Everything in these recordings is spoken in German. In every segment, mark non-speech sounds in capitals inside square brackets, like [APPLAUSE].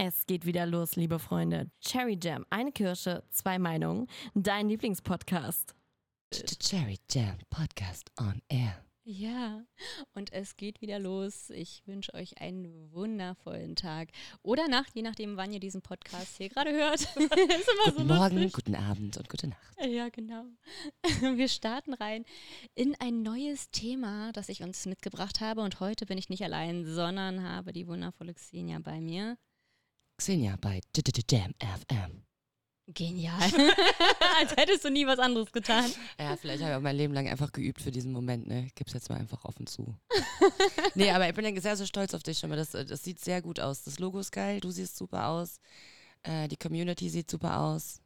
Es geht wieder los, liebe Freunde. Cherry Jam, eine Kirsche, zwei Meinungen. Dein Lieblingspodcast. Cherry Jam Podcast on Air. Ja, und es geht wieder los. Ich wünsche euch einen wundervollen Tag oder Nacht, je nachdem, wann ihr diesen Podcast hier gerade hört. [LAUGHS] ist immer Guten so Morgen, guten Abend und gute Nacht. Ja, genau. [LAUGHS] Wir starten rein in ein neues Thema, das ich uns mitgebracht habe. Und heute bin ich nicht allein, sondern habe die wundervolle Xenia bei mir. Xenia bei Jam FM. Genial. [LAUGHS] Als hättest du nie was anderes getan. Ja, vielleicht habe ich auch mein Leben lang einfach geübt für diesen Moment, ne? Gib's jetzt mal einfach offen zu. [LAUGHS] nee, aber ich bin sehr, sehr stolz auf dich schon mal. Das, das sieht sehr gut aus. Das Logo ist geil, du siehst super aus. Äh, die Community sieht super aus.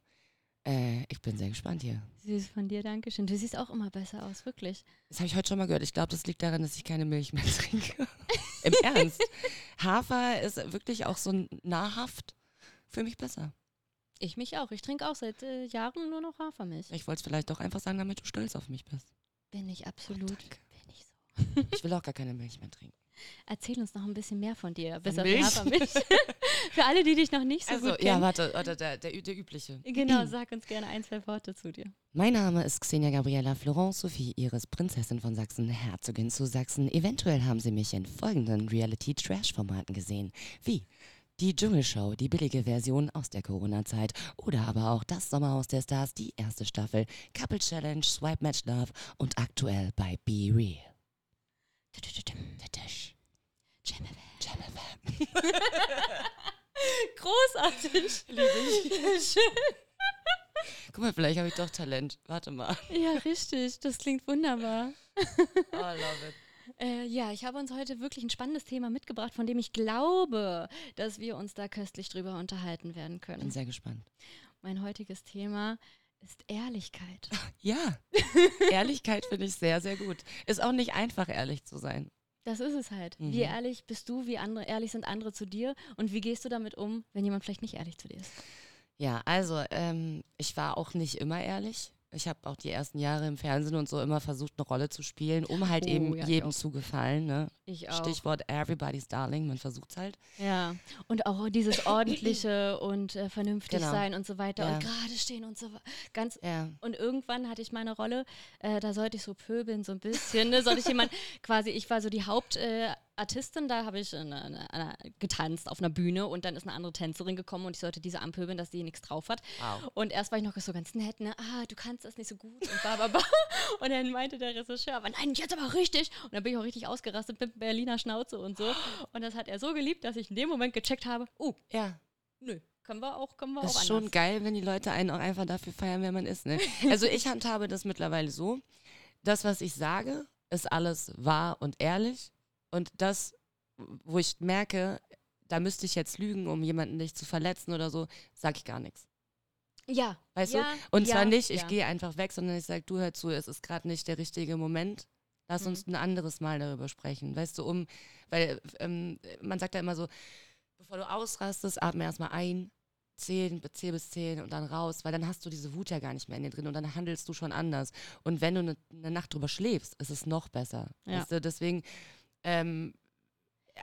Äh, ich bin sehr gespannt hier. Süß von dir, Dankeschön. Du siehst auch immer besser aus, wirklich. Das habe ich heute schon mal gehört. Ich glaube, das liegt daran, dass ich keine Milch mehr [LAUGHS] trinke. [LAUGHS] Im Ernst. Hafer ist wirklich auch so nahrhaft für mich besser. Ich mich auch. Ich trinke auch seit äh, Jahren nur noch Hafermilch. Ich wollte es vielleicht doch einfach sagen, damit du stolz auf mich bist. Bin ich absolut. Danke. Bin ich so. Ich will auch gar keine Milch mehr trinken. Erzähl uns noch ein bisschen mehr von dir. Milch? Hafermilch. [LAUGHS] Für alle, die dich noch nicht so Also, gut ja, kennen. warte, warte der, der, der übliche. Genau, [CLEARS THROAT] sag uns gerne ein, zwei Worte zu dir. Mein Name ist Xenia Gabriela Florence Sophie Iris, Prinzessin von Sachsen, Herzogin zu Sachsen. Eventuell haben Sie mich in folgenden Reality-Trash-Formaten gesehen, wie die Dschungelshow, die billige Version aus der Corona-Zeit oder aber auch das Sommerhaus der Stars, die erste Staffel, Couple Challenge, Swipe Match Love und aktuell bei Be Real. Tatisch. Jam Jam FM. Großartig. Schön. Guck mal, vielleicht habe ich doch Talent. Warte mal. Ja, richtig. Das klingt wunderbar. Oh, love it. Äh, ja, ich habe uns heute wirklich ein spannendes Thema mitgebracht, von dem ich glaube, dass wir uns da köstlich drüber unterhalten werden Bin können. sehr gespannt. Mein heutiges Thema ist Ehrlichkeit. [LAUGHS] Ja, Ehrlichkeit finde ich sehr, sehr gut. Ist auch nicht einfach, ehrlich zu sein. Das ist es halt. Mhm. Wie ehrlich bist du, wie andere, ehrlich sind andere zu dir und wie gehst du damit um, wenn jemand vielleicht nicht ehrlich zu dir ist? Ja, also ähm, ich war auch nicht immer ehrlich. Ich habe auch die ersten Jahre im Fernsehen und so immer versucht, eine Rolle zu spielen, um halt Oh, eben ja, jedem zu gefallen. Ne? Ich auch. Stichwort Everybody's Darling, man versucht's halt. Ja, und auch dieses [LAUGHS] ordentliche und äh, vernünftig Genau. sein und so weiter Ja. und gerade stehen und so. Ganz Ja. und irgendwann hatte ich meine Rolle, äh, da sollte ich so pöbeln so ein bisschen, ne? sollte ich jemand [LAUGHS] quasi, ich war so die Hauptartistin, äh, Artistin, da habe ich eine, eine, eine, getanzt auf einer Bühne und dann ist eine andere Tänzerin gekommen und ich sollte diese anpöbeln, dass die nichts drauf hat. Wow. Und erst war ich noch so ganz nett, ne, ah, du kannst das nicht so gut und bla bla bla. [LAUGHS] Und dann meinte der Regisseur, aber nein, jetzt aber richtig. Und dann bin ich auch richtig ausgerastet mit Berliner Schnauze und so. [GASPS] Und das hat er so geliebt, dass ich in dem Moment gecheckt habe, oh, Ja, nö, können wir auch, können wir das auch ist schon anders. geil, wenn die Leute einen auch einfach dafür feiern, wer man ist. Ne? [LAUGHS] Also ich handhabe das mittlerweile so, das, was ich sage, ist alles wahr und ehrlich. Und das, wo ich merke, da müsste ich jetzt lügen, um jemanden nicht zu verletzen oder so, sage ich gar nichts. Ja, Weißt ja, du? Und ja, zwar nicht, ich ja. gehe einfach weg, sondern ich sage, du hör zu, es ist gerade nicht der richtige Moment. Lass Mhm. uns ein anderes Mal darüber sprechen. Weißt du, um, weil ähm, man sagt ja immer so, bevor du ausrastest, atme erstmal ein, zählen, zähl bis zehn und dann raus, weil dann hast du diese Wut ja gar nicht mehr in dir drin und dann handelst du schon anders. Und wenn du eine ne Nacht drüber schläfst, ist es noch besser. Ja. Weißt du, deswegen, ähm,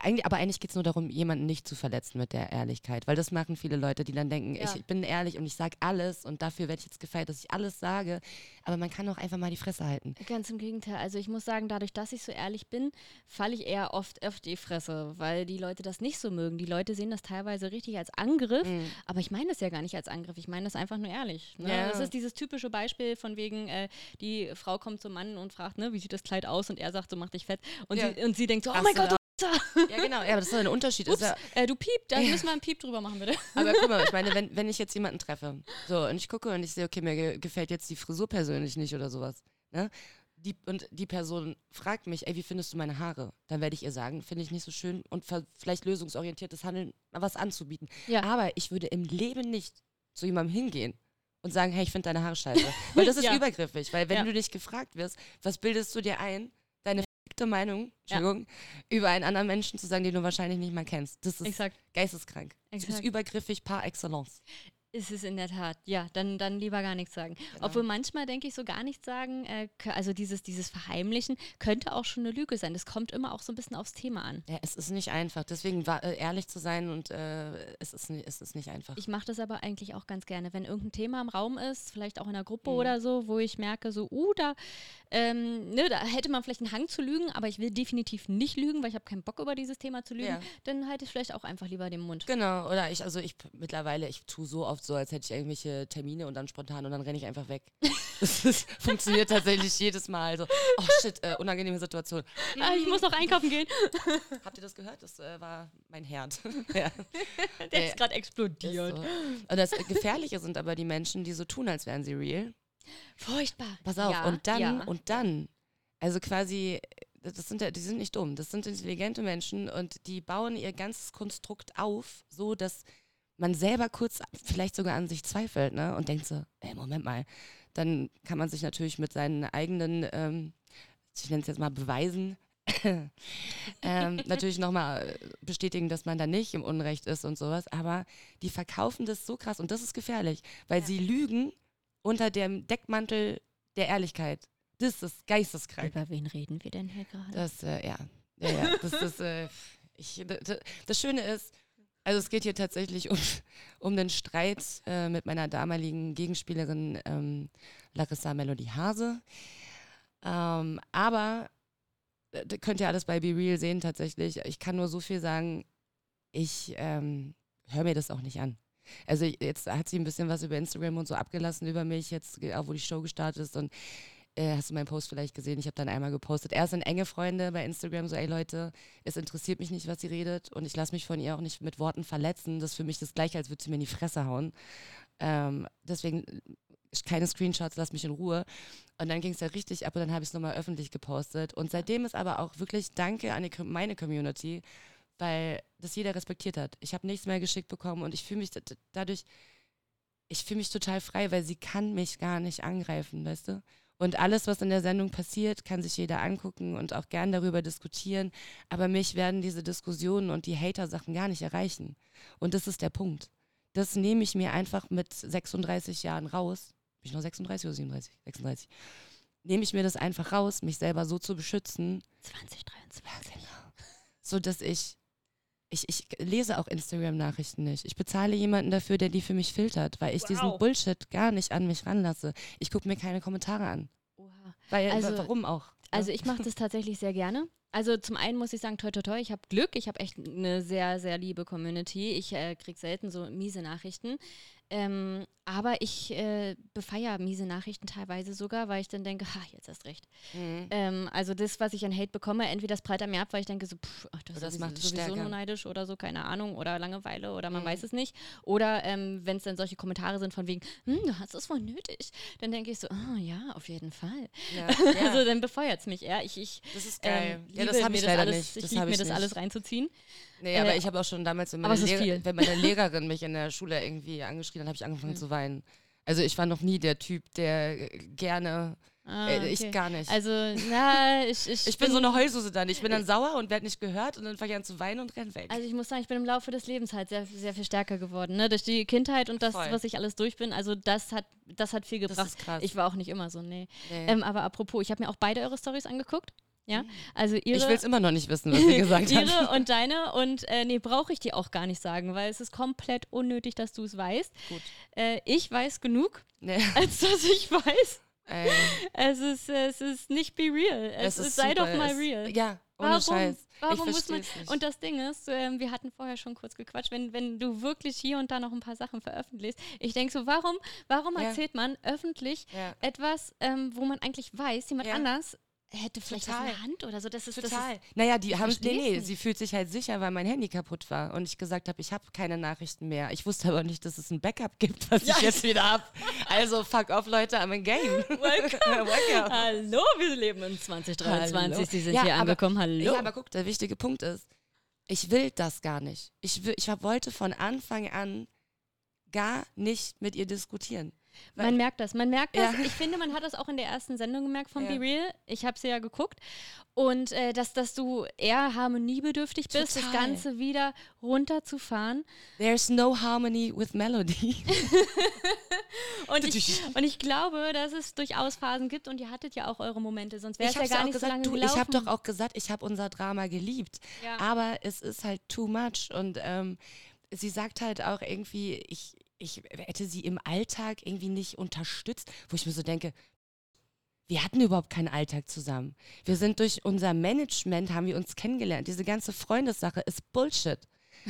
eigentlich, aber eigentlich geht es nur darum, jemanden nicht zu verletzen mit der Ehrlichkeit, weil das machen viele Leute, die dann denken, Ja. ich bin ehrlich und ich sage alles und dafür werde ich jetzt gefeiert, dass ich alles sage, aber man kann auch einfach mal die Fresse halten. Ganz im Gegenteil. Also ich muss sagen, dadurch, dass ich so ehrlich bin, falle ich eher oft auf die Fresse, weil die Leute das nicht so mögen. Die Leute sehen das teilweise richtig als Angriff, Mhm. aber ich meine das ja gar nicht als Angriff. Ich meine das einfach nur ehrlich. Ne? Ja. Das ist dieses typische Beispiel von wegen, äh, die Frau kommt zum Mann und fragt, ne, wie sieht das Kleid aus? Und er sagt, so mach dich fett. Und, Ja. sie, und sie denkt so, oh mein Gott, du Ja, genau, ja, aber das ist ein Unterschied. Ist Ups, ja, äh, du Piep, da Ja. müssen wir einen Piep drüber machen, bitte. aber guck mal, ich meine, wenn, [LAUGHS] wenn ich jetzt jemanden treffe, so, und ich gucke und ich sehe, okay, mir ge gefällt jetzt die Frisur persönlich nicht oder sowas, ne? Die, und die Person fragt mich, ey, wie findest du meine Haare? Dann werde ich ihr sagen, finde ich nicht so schön und vielleicht lösungsorientiertes Handeln, was anzubieten. Ja. Aber ich würde im Leben nicht zu jemandem hingehen und sagen, hey, ich finde deine Haare scheiße. Weil das ist [LAUGHS] Ja. übergriffig. Weil wenn Ja. du dich gefragt wirst, was bildest du dir ein, verfickte Meinung, Entschuldigung, über einen anderen Menschen zu sagen, den du wahrscheinlich nicht mal kennst. Das ist Exakt. geisteskrank. Das ist Exakt. übergriffig par excellence. Ist es in der Tat, ja, dann, dann lieber gar nichts sagen. Genau. Obwohl manchmal denke ich so gar nichts sagen, äh, also dieses, dieses Verheimlichen könnte auch schon eine Lüge sein. Das kommt immer auch so ein bisschen aufs Thema an. Ja, es ist nicht einfach. Deswegen war, äh, ehrlich zu sein und äh, es, ist, es ist nicht einfach. Ich mache das aber eigentlich auch ganz gerne, wenn irgendein Thema im Raum ist, vielleicht auch in einer Gruppe Mhm. oder so, wo ich merke, so, uh, da, ähm, ne, da hätte man vielleicht einen Hang zu lügen, aber ich will definitiv nicht lügen, weil ich habe keinen Bock über dieses Thema zu lügen, Ja. dann halte ich vielleicht auch einfach lieber den Mund. Genau, oder ich, also ich mittlerweile, ich tue so oft so, als hätte ich irgendwelche Termine und dann spontan und dann renne ich einfach weg. [LAUGHS] Das ist, funktioniert tatsächlich jedes Mal. So, oh shit, äh, unangenehme Situation. Ah, ich muss noch einkaufen gehen. [LAUGHS] Habt ihr das gehört? Das äh, war mein Herd. [LAUGHS] ja, Der Äh, ist gerade ist explodiert. so. Und das Gefährliche sind aber die Menschen, die so tun, als wären sie real. Furchtbar. Pass auf, ja, und dann, ja. und dann, also quasi, das sind ja, die sind nicht dumm, das sind intelligente Menschen und die bauen ihr ganzes Konstrukt auf, so dass man selber kurz vielleicht sogar an sich zweifelt, ne? Und denkt so, ey, Moment mal. Dann kann man sich natürlich mit seinen eigenen, ähm, ich nenne es jetzt mal Beweisen, [LAUGHS] ähm, natürlich nochmal bestätigen, dass man da nicht im Unrecht ist und sowas. Aber die verkaufen das so krass und das ist gefährlich, weil Ja. sie lügen unter dem Deckmantel der Ehrlichkeit. Das ist geisteskrank. Über wen reden wir denn hier gerade? Das, äh, ja. ja, ja. Das ist, äh, ich, das Schöne ist, also es geht hier tatsächlich um, [LAUGHS] um einen Streit äh, mit meiner damaligen Gegenspielerin ähm, Larissa Melody Hase. Ähm, aber äh, könnt ihr alles bei Be Real sehen tatsächlich. Ich kann nur so viel sagen, ich ähm, höre mir das auch nicht an. Also jetzt hat sie ein bisschen was über Instagram und so abgelassen über mich, jetzt wo die Show gestartet ist und äh, hast du meinen Post vielleicht gesehen? Ich habe dann einmal gepostet. Erst sind enge Freunde bei Instagram so, ey Leute, es interessiert mich nicht, was sie redet und ich lasse mich von ihr auch nicht mit Worten verletzen. Das ist für mich das gleiche, als würde sie mir in die Fresse hauen. Ähm, deswegen äh, keine Screenshots, lass mich in Ruhe. Und dann ging es ja richtig ab und dann habe ich es nochmal öffentlich gepostet. Und seitdem ist aber auch wirklich Danke an die, meine Community, weil das jeder respektiert hat. Ich habe nichts mehr geschickt bekommen und ich fühle mich dadurch, ich fühle mich total frei, weil sie kann mich gar nicht angreifen, weißt du? Und alles, was in der Sendung passiert, kann sich jeder angucken und auch gern darüber diskutieren. Aber mich werden diese Diskussionen und die Hater-Sachen gar nicht erreichen. Und das ist der Punkt. Das nehme ich mir einfach mit 36 Jahren raus. Bin ich noch 36 oder 37? 36. Nehme ich mir das einfach raus, mich selber so zu beschützen, 2023. so dass ich, ich, ich lese auch Instagram-Nachrichten nicht. Ich bezahle jemanden dafür, der die für mich filtert, weil ich diesen Wow. Bullshit gar nicht an mich ranlasse. Ich gucke mir keine Kommentare an. Oha. Weil, Also- warum auch? ne? Also ich mache das tatsächlich sehr gerne. Also zum einen muss ich sagen, toi toi toi, ich habe Glück, ich habe echt eine sehr, sehr liebe Community. Ich äh, kriege selten so miese Nachrichten. Ähm, aber ich äh, befeiere miese Nachrichten teilweise sogar, weil ich dann denke, ha, jetzt hast recht. Mhm. Ähm, also das, was ich an Hate bekomme, entweder das prallt an mir ab, weil ich denke so, pff, ach, das, Oder das ist macht sowieso stärker. nur neidisch oder so, keine Ahnung, oder Langeweile oder man Mhm. weiß es nicht. Oder ähm, wenn es dann solche Kommentare sind von wegen, hm, du hast es wohl nötig, dann denke ich so, ah ja, auf jeden Fall. Ja, [LAUGHS] Also dann befeuert es mich eher. Ich, ich das ist geil. ähm, ja, das liebe habe mir ich leider alles, nicht. Ich Das liebe hab mir ich das nicht. alles reinzuziehen. Nee, Äh, aber ich habe auch schon damals, wenn meine, Lehrer, wenn meine [LAUGHS] Lehrerin mich in der Schule irgendwie angeschrien hat, habe ich angefangen Mhm. zu weinen. Also ich war noch nie der Typ, der äh, gerne, Ah, äh, okay. ich gar nicht. Also, [LAUGHS] na, ich, ich, ich bin so eine Heulsuse dann. Ich bin dann sauer und werde nicht gehört und dann fange ich an zu weinen und renn weg. Also ich muss sagen, ich bin im Laufe des Lebens halt sehr, sehr viel stärker geworden. Ne? Durch die Kindheit und das, Voll. was ich alles durch bin. Also das hat, das hat viel das gebracht. ist krass. Ich war auch nicht immer so, nee. nee. Ähm, aber apropos, ich habe mir auch beide eure Stories angeguckt. Ja, also ihre, ich will es immer noch nicht wissen, was sie [LAUGHS] gesagt hat. ihre und deine und äh, nee, brauche ich dir auch gar nicht sagen, weil es ist komplett unnötig, dass du es weißt. Gut. Äh, ich weiß genug, Nee, [LAUGHS] als dass ich weiß. ey, Es ist, es ist nicht be real. Es, ist, sei super. doch mal Es- real. Ja, ohne Warum? Scheiß. Warum ich muss man. nicht. Und das Ding ist, ähm, wir hatten vorher schon kurz gequatscht, wenn, wenn du wirklich hier und da noch ein paar Sachen veröffentlichst. Ich denke so, warum, warum Ja. erzählt man öffentlich ja. etwas, ähm, wo man eigentlich weiß, jemand Ja. anders hätte vielleicht was in Total. der Hand oder so. Das ist, Total. Das ist, naja, die haben, nee, nee, sie fühlt sich halt sicher, weil mein Handy kaputt war und ich gesagt habe, ich habe keine Nachrichten mehr. Ich wusste aber nicht, dass es ein Backup gibt, was Ja. ich jetzt wieder habe. Also fuck off, Leute, I'm in game. [LAUGHS] Welcome. [LAUGHS] Welcome. Hallo, wir leben in 2023. Hallo. Sie sind Ja, hier aber- angekommen. Hallo. Ja, aber guck, der wichtige Punkt ist, ich will das gar nicht. Ich, will, ich wollte von Anfang an gar nicht mit ihr diskutieren. Man merkt das, man merkt das. Ja. Ich finde, man hat das auch in der ersten Sendung gemerkt von Ja. Be Real. Ich habe sie ja geguckt. Und äh, dass, dass du eher harmoniebedürftig bist, das. Ganze wieder runterzufahren. There's no harmony with melody. [LAUGHS] Und ich, und ich glaube, dass es durchaus Phasen gibt und ihr hattet ja auch eure Momente, sonst wäre es ja gar nicht gesagt, so lange du, ich habe doch auch gesagt, ich habe unser Drama geliebt. Ja. Aber es ist halt too much. Und ähm, sie sagt halt auch irgendwie, ich, ich hätte sie im Alltag irgendwie nicht unterstützt, wo ich mir so denke, wir hatten überhaupt keinen Alltag zusammen. Wir sind durch unser Management, haben wir uns kennengelernt. Diese ganze Freundessache ist Bullshit.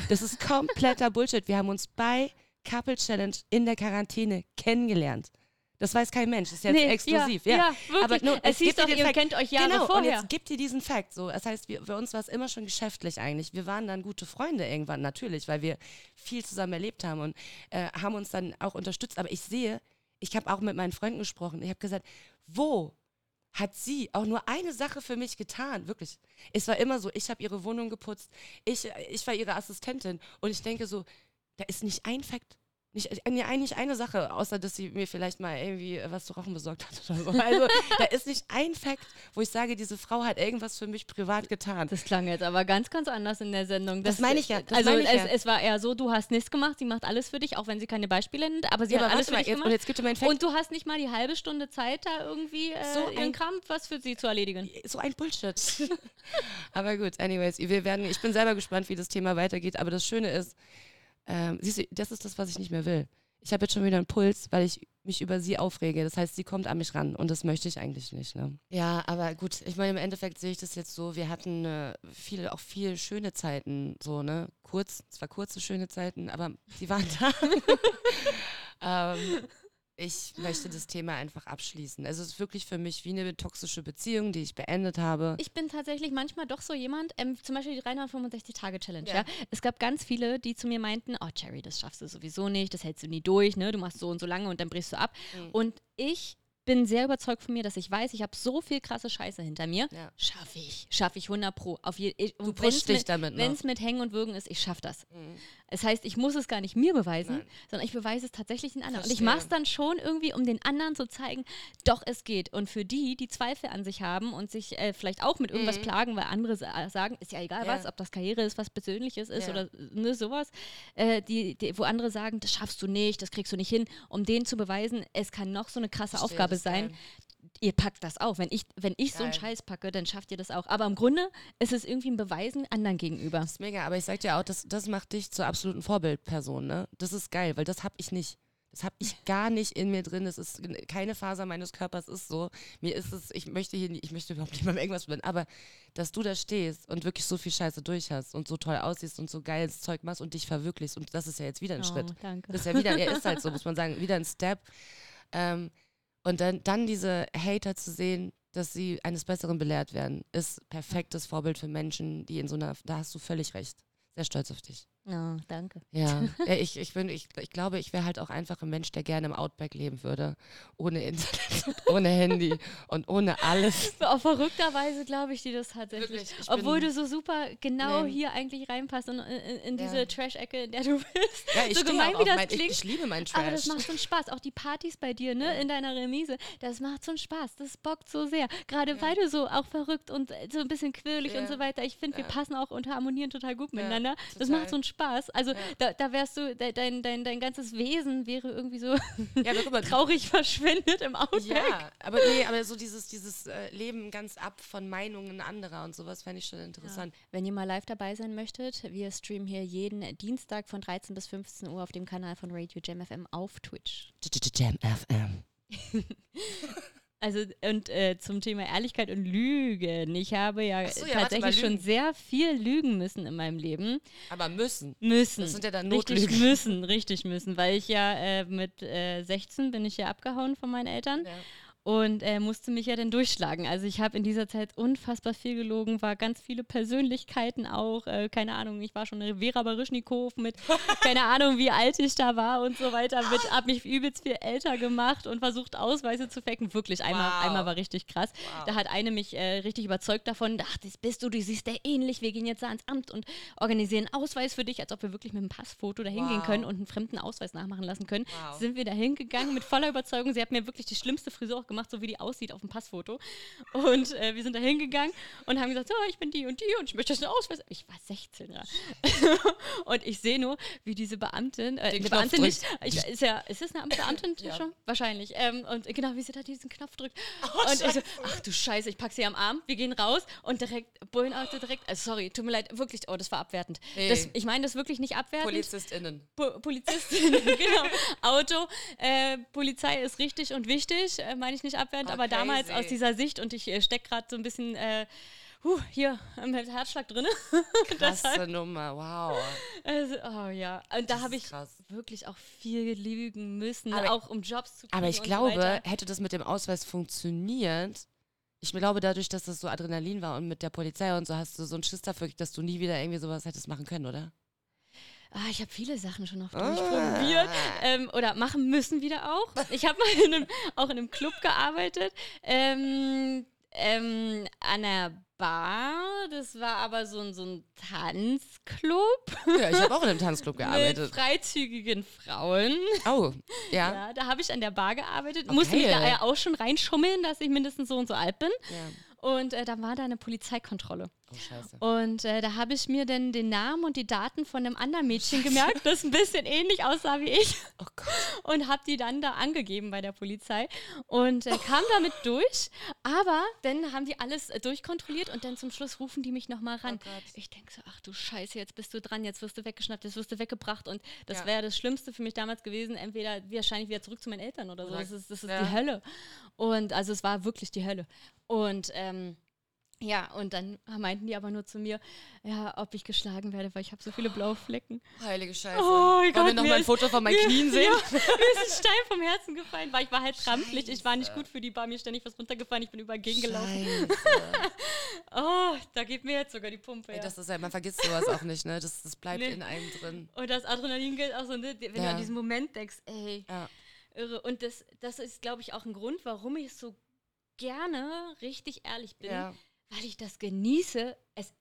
Das ist kompletter Bullshit. Wir haben uns bei Couple Challenge in der Quarantäne kennengelernt. Das weiß kein Mensch. Das ist jetzt Nee, exklusiv. Ja, Ja, ja wirklich. Aber nur, es hieß gibt dir doch, ihr Fact. kennt euch Jahre genau, vorher. Und jetzt gibt dir diesen Fakt. So. Das heißt, wir, für uns war es immer schon geschäftlich eigentlich. Wir waren dann gute Freunde irgendwann, natürlich, weil wir viel zusammen erlebt haben und äh, haben uns dann auch unterstützt. Aber ich sehe, ich habe auch mit meinen Freunden gesprochen. Ich habe gesagt, wo hat sie auch nur eine Sache für mich getan? Wirklich. Es war immer so, ich habe ihre Wohnung geputzt, ich, ich war ihre Assistentin und ich denke so, da ist nicht ein Fakt. Nicht, nee, eigentlich eine Sache, außer dass sie mir vielleicht mal irgendwie was zu rauchen besorgt hat oder so. Also da ist nicht ein Fakt, wo ich sage, diese Frau hat irgendwas für mich privat getan. Das klang jetzt aber ganz, ganz anders in der Sendung. Das meine ich ja, das also ich es, ja. es war eher so, du hast nichts gemacht, sie macht alles für dich, auch wenn sie keine Beispiele nennt, aber sie Ja, hat aber alles für mal, dich jetzt, und gemacht. jetzt gibt einen Fakt. Und du hast nicht mal die halbe Stunde Zeit, da irgendwie äh, So ein- Kram was für sie zu erledigen. so ein Bullshit. [LAUGHS] aber gut, anyways, wir werden, ich bin selber gespannt, wie das Thema weitergeht. Aber das Schöne ist, ähm, siehst du, das ist das, was ich nicht mehr will. Ich habe jetzt schon wieder einen Puls, weil ich mich über sie aufrege. Das heißt, sie kommt an mich ran und das möchte ich eigentlich nicht. Ne? Ja, aber gut, ich meine, im Endeffekt sehe ich das jetzt so, wir hatten äh, viele, auch viel schöne Zeiten, so, ne? Kurz, zwar kurze schöne Zeiten, aber die waren da. [LAUGHS] ähm, ich möchte das Thema einfach abschließen. Also es ist wirklich für mich wie eine toxische Beziehung, die ich beendet habe. Ich bin tatsächlich manchmal doch so jemand, ähm, zum Beispiel die 365-Tage-Challenge. Ja. Ja. Es gab ganz viele, die zu mir meinten, oh Cherry, das schaffst du sowieso nicht, das hältst du nie durch, ne? du machst so und so lange und dann brichst du ab. Mhm. Und ich bin sehr überzeugt von mir, dass ich weiß, ich habe so viel krasse Scheiße hinter mir. Ja. Schaffe ich. Schaffe ich 100 pro. Auf je, ich, Du pushst dich mit, damit, ne? Wenn es mit Hängen und Würgen ist, ich schaffe das. Mhm. Das heißt, ich muss es gar nicht mir beweisen, Nein. sondern ich beweise es tatsächlich den anderen. Und ich Verstehe. mache es dann schon irgendwie, um den anderen zu zeigen, doch, es geht. Und für die, die Zweifel an sich haben und sich äh, vielleicht auch mit irgendwas Mhm. plagen, weil andere sa sagen, ist ja egal Ja. was, ob das Karriere ist, was Persönliches ist Ja. oder ne, sowas, äh, die, die, wo andere sagen, das schaffst du nicht, das kriegst du nicht hin, um denen zu beweisen, es kann noch so eine krasse Verstehe, Aufgabe sein. geil. Ihr packt das auch. Wenn ich, wenn ich so einen. Scheiß packe, dann schafft ihr das auch. Aber im Grunde ist es irgendwie ein Beweisen anderen gegenüber. Das ist mega, aber ich sag dir auch, das, das macht dich zur absoluten Vorbildperson, ne? Das ist geil, weil das hab ich nicht. Das habe ich gar nicht in mir drin. Das ist keine Faser meines Körpers ist so. Mir ist es, ich möchte hier, nie- ich möchte überhaupt [LAUGHS] nicht mal irgendwas bin, aber dass du da stehst und wirklich so viel Scheiße durch hast und so toll aussiehst und so geiles Zeug machst und dich verwirklichst und das ist ja jetzt wieder ein Schritt. Oh, danke. Das ist ja wieder, er ist halt so, muss man sagen, wieder ein Step. Ähm, und dann, dann diese Hater zu sehen, dass sie eines Besseren belehrt werden, ist perfektes Vorbild für Menschen, die in so einer, da hast du völlig recht. Sehr stolz auf dich. Oh, danke. Ja, [LAUGHS] ja ich, ich, bin, ich, ich glaube, ich wäre halt auch einfach ein Mensch, der gerne im Outback leben würde. Ohne Internet, [LAUGHS] ohne Handy und ohne alles. [LAUGHS] Auf verrückterweise glaube ich dir das tatsächlich. Wirklich, ich Obwohl du so super genau Nein. hier eigentlich reinpasst und in, in, in diese Ja. Trash-Ecke, in der du bist. Ja, ich so gemein wie das mein, klingt. Ich, ich liebe meinen aber das Trash. macht so einen Spaß. Auch die Partys bei dir, ne, in deiner Remise, das macht so einen Spaß. Das bockt so sehr. Gerade weil du so auch verrückt und äh, so ein bisschen quirlig und Ja. so weiter. Ich finde, wir Ja. passen auch und harmonieren total gut Ja, miteinander. Das total. macht so einen Spaß. Also da, da wärst du, de, dein, dein, dein ganzes Wesen wäre irgendwie so ja, mal, [LAUGHS] traurig verschwindet im Outback. Ja, aber nee, aber so dieses, dieses äh, Leben ganz ab von Meinungen anderer und sowas fände ich schon interessant. Wenn ihr mal live dabei sein möchtet, wir streamen hier jeden Dienstag von 13 bis 15 Uhr auf dem Kanal von Radio Jam FM auf Twitch. Jam FM. [LAUGHS] Also und äh, zum Thema Ehrlichkeit und Lügen. Ich habe ja, so, ja, tatsächlich schon sehr viel lügen müssen in meinem Leben. Aber müssen. Müssen. Das sind ja dann richtig Notlügen. [LAUGHS] müssen, richtig müssen, weil ich ja äh, mit äh, 16 bin ich ja abgehauen von meinen Eltern. Ja. Und äh, musste mich ja dann durchschlagen. Also ich habe in dieser Zeit unfassbar viel gelogen, war ganz viele Persönlichkeiten auch, äh, keine Ahnung, ich war schon eine Vera Baryschnikow mit, [LAUGHS] keine Ahnung, wie alt ich da war und so weiter, mit, hab mich übelst viel älter gemacht und versucht Ausweise zu faken. Wirklich, einmal, Wow. einmal war richtig krass. Wow. Da hat eine mich äh, richtig überzeugt davon, ach, das bist du, du siehst der ähnlich, wir gehen jetzt da ans Amt und organisieren einen Ausweis für dich, als ob wir wirklich mit einem Passfoto da hingehen Wow. können und einen fremden Ausweis nachmachen lassen können. Sind wir da hingegangen mit voller Überzeugung. Sie hat mir wirklich die schlimmste Frisur auch gemacht, so wie die aussieht auf dem Passfoto. Und äh, wir sind da hingegangen und haben gesagt, so, ich bin die und die und ich möchte das einen Ausweis. Ich war 16, ja. [LAUGHS] und ich sehe nur, wie diese Beamtin, äh, eine Knopf Beamtin nicht, ich, ist, ja, ist das eine Beamtin Ja. schon? Wahrscheinlich. Ähm, und genau, wie sie da diesen Knopf drückt. Oh, und ich so, ach du Scheiße, ich pack sie am Arm, wir gehen raus und direkt, Bullenauto direkt, also sorry, tut mir leid, wirklich, oh, das war abwertend. Nee. Das, ich meine das wirklich nicht abwertend. PolizistInnen. Po Polizistin, [LAUGHS] genau. Auto, äh, Polizei ist richtig und wichtig, äh, meine ich nicht abwertend, Oh, aber damals crazy. aus dieser Sicht und ich äh, stecke gerade so ein bisschen äh, huh, hier mit Herzschlag drin. [LAUGHS] Krasse Nummer, wow. also, oh ja, und da habe ich krass. wirklich auch viel lügen müssen, Aber- auch um Jobs zu kriegen. Aber ich glaube, so hätte das mit dem Ausweis funktioniert, ich glaube, dadurch, dass das so Adrenalin war und mit der Polizei und so, hast du so einen Schiss dafür, dass du nie wieder irgendwie sowas hättest machen können, oder? Ah, ich habe viele Sachen schon oft Ah. durchprobiert ähm, oder machen müssen wieder auch. Ich habe mal in einem, auch in einem Club gearbeitet, ähm, ähm, an der Bar. Das war aber so ein, so ein Tanzclub Ja, ich habe auch in einem Tanzclub [LAUGHS] mit gearbeitet. freizügigen Frauen. Oh, ja. Ja, da habe ich an der Bar gearbeitet. Okay. Musste mich da ja auch schon reinschummeln, dass ich mindestens so und so alt bin. ja. Und äh, da war da eine Polizeikontrolle. Oh, scheiße. Und äh, da habe ich mir dann den Namen und die Daten von einem anderen Mädchen gemerkt, das ein bisschen ähnlich aussah wie ich. Oh. Und habe die dann da angegeben bei der Polizei und äh, kam damit [LAUGHS] durch. Aber dann haben die alles äh, durchkontrolliert und dann zum Schluss rufen die mich nochmal ran. Oh ich denke so, ach du Scheiße, jetzt bist du dran, jetzt wirst du weggeschnappt, jetzt wirst du weggebracht. Und das Ja. wäre das Schlimmste für mich damals gewesen, entweder wahrscheinlich wieder zurück zu meinen Eltern oder so. Oder- Das ist, das ist ja. die Hölle. Und also es war wirklich die Hölle. Und ähm, ja, und dann meinten die aber nur zu mir, ja, ob ich geschlagen werde, weil ich habe so viele blaue Flecken. Heilige Scheiße. Oh Wollen Gott, wir noch mir mal ein Foto von meinen Knien sehen? [LAUGHS] Ja, mir ist ein Stein vom Herzen gefallen, weil ich war halt trampelig. Ich war nicht gut für die Bar, mir ist ständig was runtergefallen, ich bin überall gegengelaufen. Scheiße. [LAUGHS] Oh, da geht mir jetzt sogar die Pumpe. Ey, Ja. das ist halt, man vergisst sowas auch nicht, ne? Das, das bleibt Nee. in einem drin. Und das Adrenalin gilt auch so, ne? wenn du Ja. an diesen Moment denkst, ey, Ja. irre. Und das, das ist, glaube ich, auch ein Grund, warum ich so gerne richtig ehrlich bin, Ja. Weil ich das genieße, es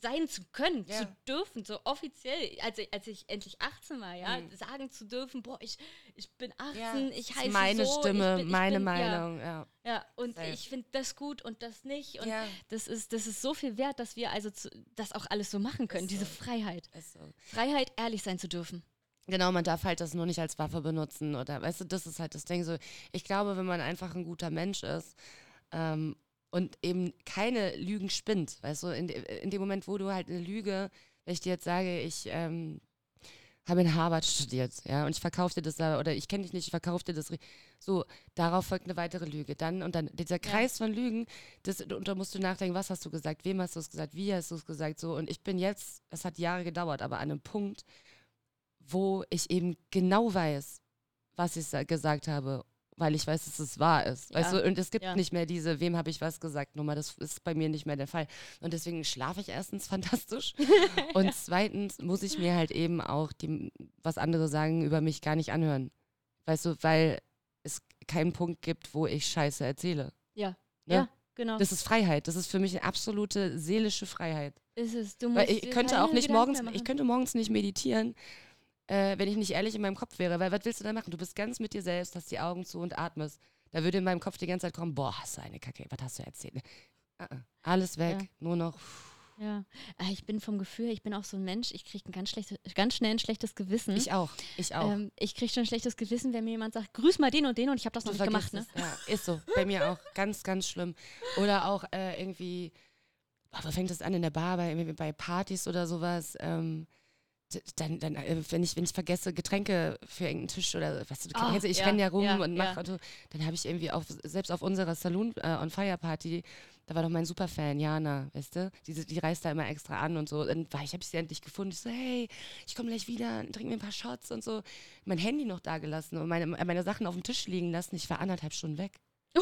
sein zu können, Ja. zu dürfen, so offiziell, als ich, als ich endlich 18 war, ja, Mhm. sagen zu dürfen, boah, ich, ich bin 18, Ja, ich heiße meine so, Stimme, ich bin, ich meine bin, Meinung, ja. Ja, ja und Safe. ich finde das gut und das nicht und das ist, das ist so viel wert, dass wir also zu, das auch alles so machen können, Ist diese so. Freiheit. so. Freiheit, ehrlich sein zu dürfen. Genau, man darf halt das nur nicht als Waffe benutzen oder, weißt du, das ist halt das Ding so. Ich glaube, wenn man einfach ein guter Mensch ist ähm, und eben keine Lügen spinnt, weißt du, in, in dem Moment, wo du halt eine Lüge, wenn ich dir jetzt sage, ich ähm, habe in Harvard studiert, ja, und ich verkaufe dir das da, oder ich kenne dich nicht, ich verkaufe dir das, so, darauf folgt eine weitere Lüge, dann und dann, dieser Kreis von Lügen, das, und da musst du nachdenken, was hast du gesagt, wem hast du es gesagt, wie hast du es gesagt, so, und ich bin jetzt, es hat Jahre gedauert, aber an einem Punkt, wo ich eben genau weiß, was ich sa- gesagt habe, weil ich weiß, dass es wahr ist. Weißt Ja. du, und es gibt Ja. nicht mehr diese, wem habe ich was gesagt, Nummer. Das ist bei mir nicht mehr der Fall. Und deswegen schlafe ich erstens [LAUGHS] fantastisch. [LAUGHS] und zweitens muss ich mir halt eben auch, die, was andere sagen, über mich gar nicht anhören. Weißt du, weil es keinen Punkt gibt, wo ich Scheiße erzähle. Ja, Ne? ja, genau. Das ist Freiheit. Das ist für mich eine absolute seelische Freiheit. ist es. Du Weil musst ich dir könnte auch nicht Gedanken morgens, ich könnte morgens nicht meditieren, äh, wenn ich nicht ehrlich in meinem Kopf wäre. Weil was willst du da machen? Du bist ganz mit dir selbst, hast die Augen zu und atmest. Da würde in meinem Kopf die ganze Zeit kommen, boah, hast du eine Kacke, was hast du erzählt? Ah, ah. Alles weg, Ja. nur noch. Ja, Äh, ich bin vom Gefühl, ich bin auch so ein Mensch, ich kriege ganz, schlechtes, ganz schnell ein schlechtes Gewissen. Ich auch, ich auch. Ähm, ich kriege schon ein schlechtes Gewissen, wenn mir jemand sagt, grüß mal den und den und ich habe das noch Du nicht gemacht. Ne? Ja, ist so. Bei mir auch. Ganz, ganz schlimm. Oder auch äh, irgendwie, boah, wo fängt das an in der Bar, bei, bei Partys oder sowas? Ähm, dann, dann äh, wenn, ich, wenn ich vergesse, Getränke für irgendeinen Tisch oder, weißt du, du kennst, ich ja, renne ja rum ja, und mache, ja. so, dann habe ich irgendwie auch, selbst auf unserer Saloon äh, on Fire Party, da war doch mein Superfan, Jana, weißt du? Die, die reist da immer extra an und so. Dann war ich, habe ich sie endlich gefunden. Ich so, hey, ich komme gleich wieder, trink mir ein paar Shots und so. Mein Handy noch da gelassen und meine, meine Sachen auf dem Tisch liegen lassen. Ich war anderthalb Stunden weg. [LAUGHS]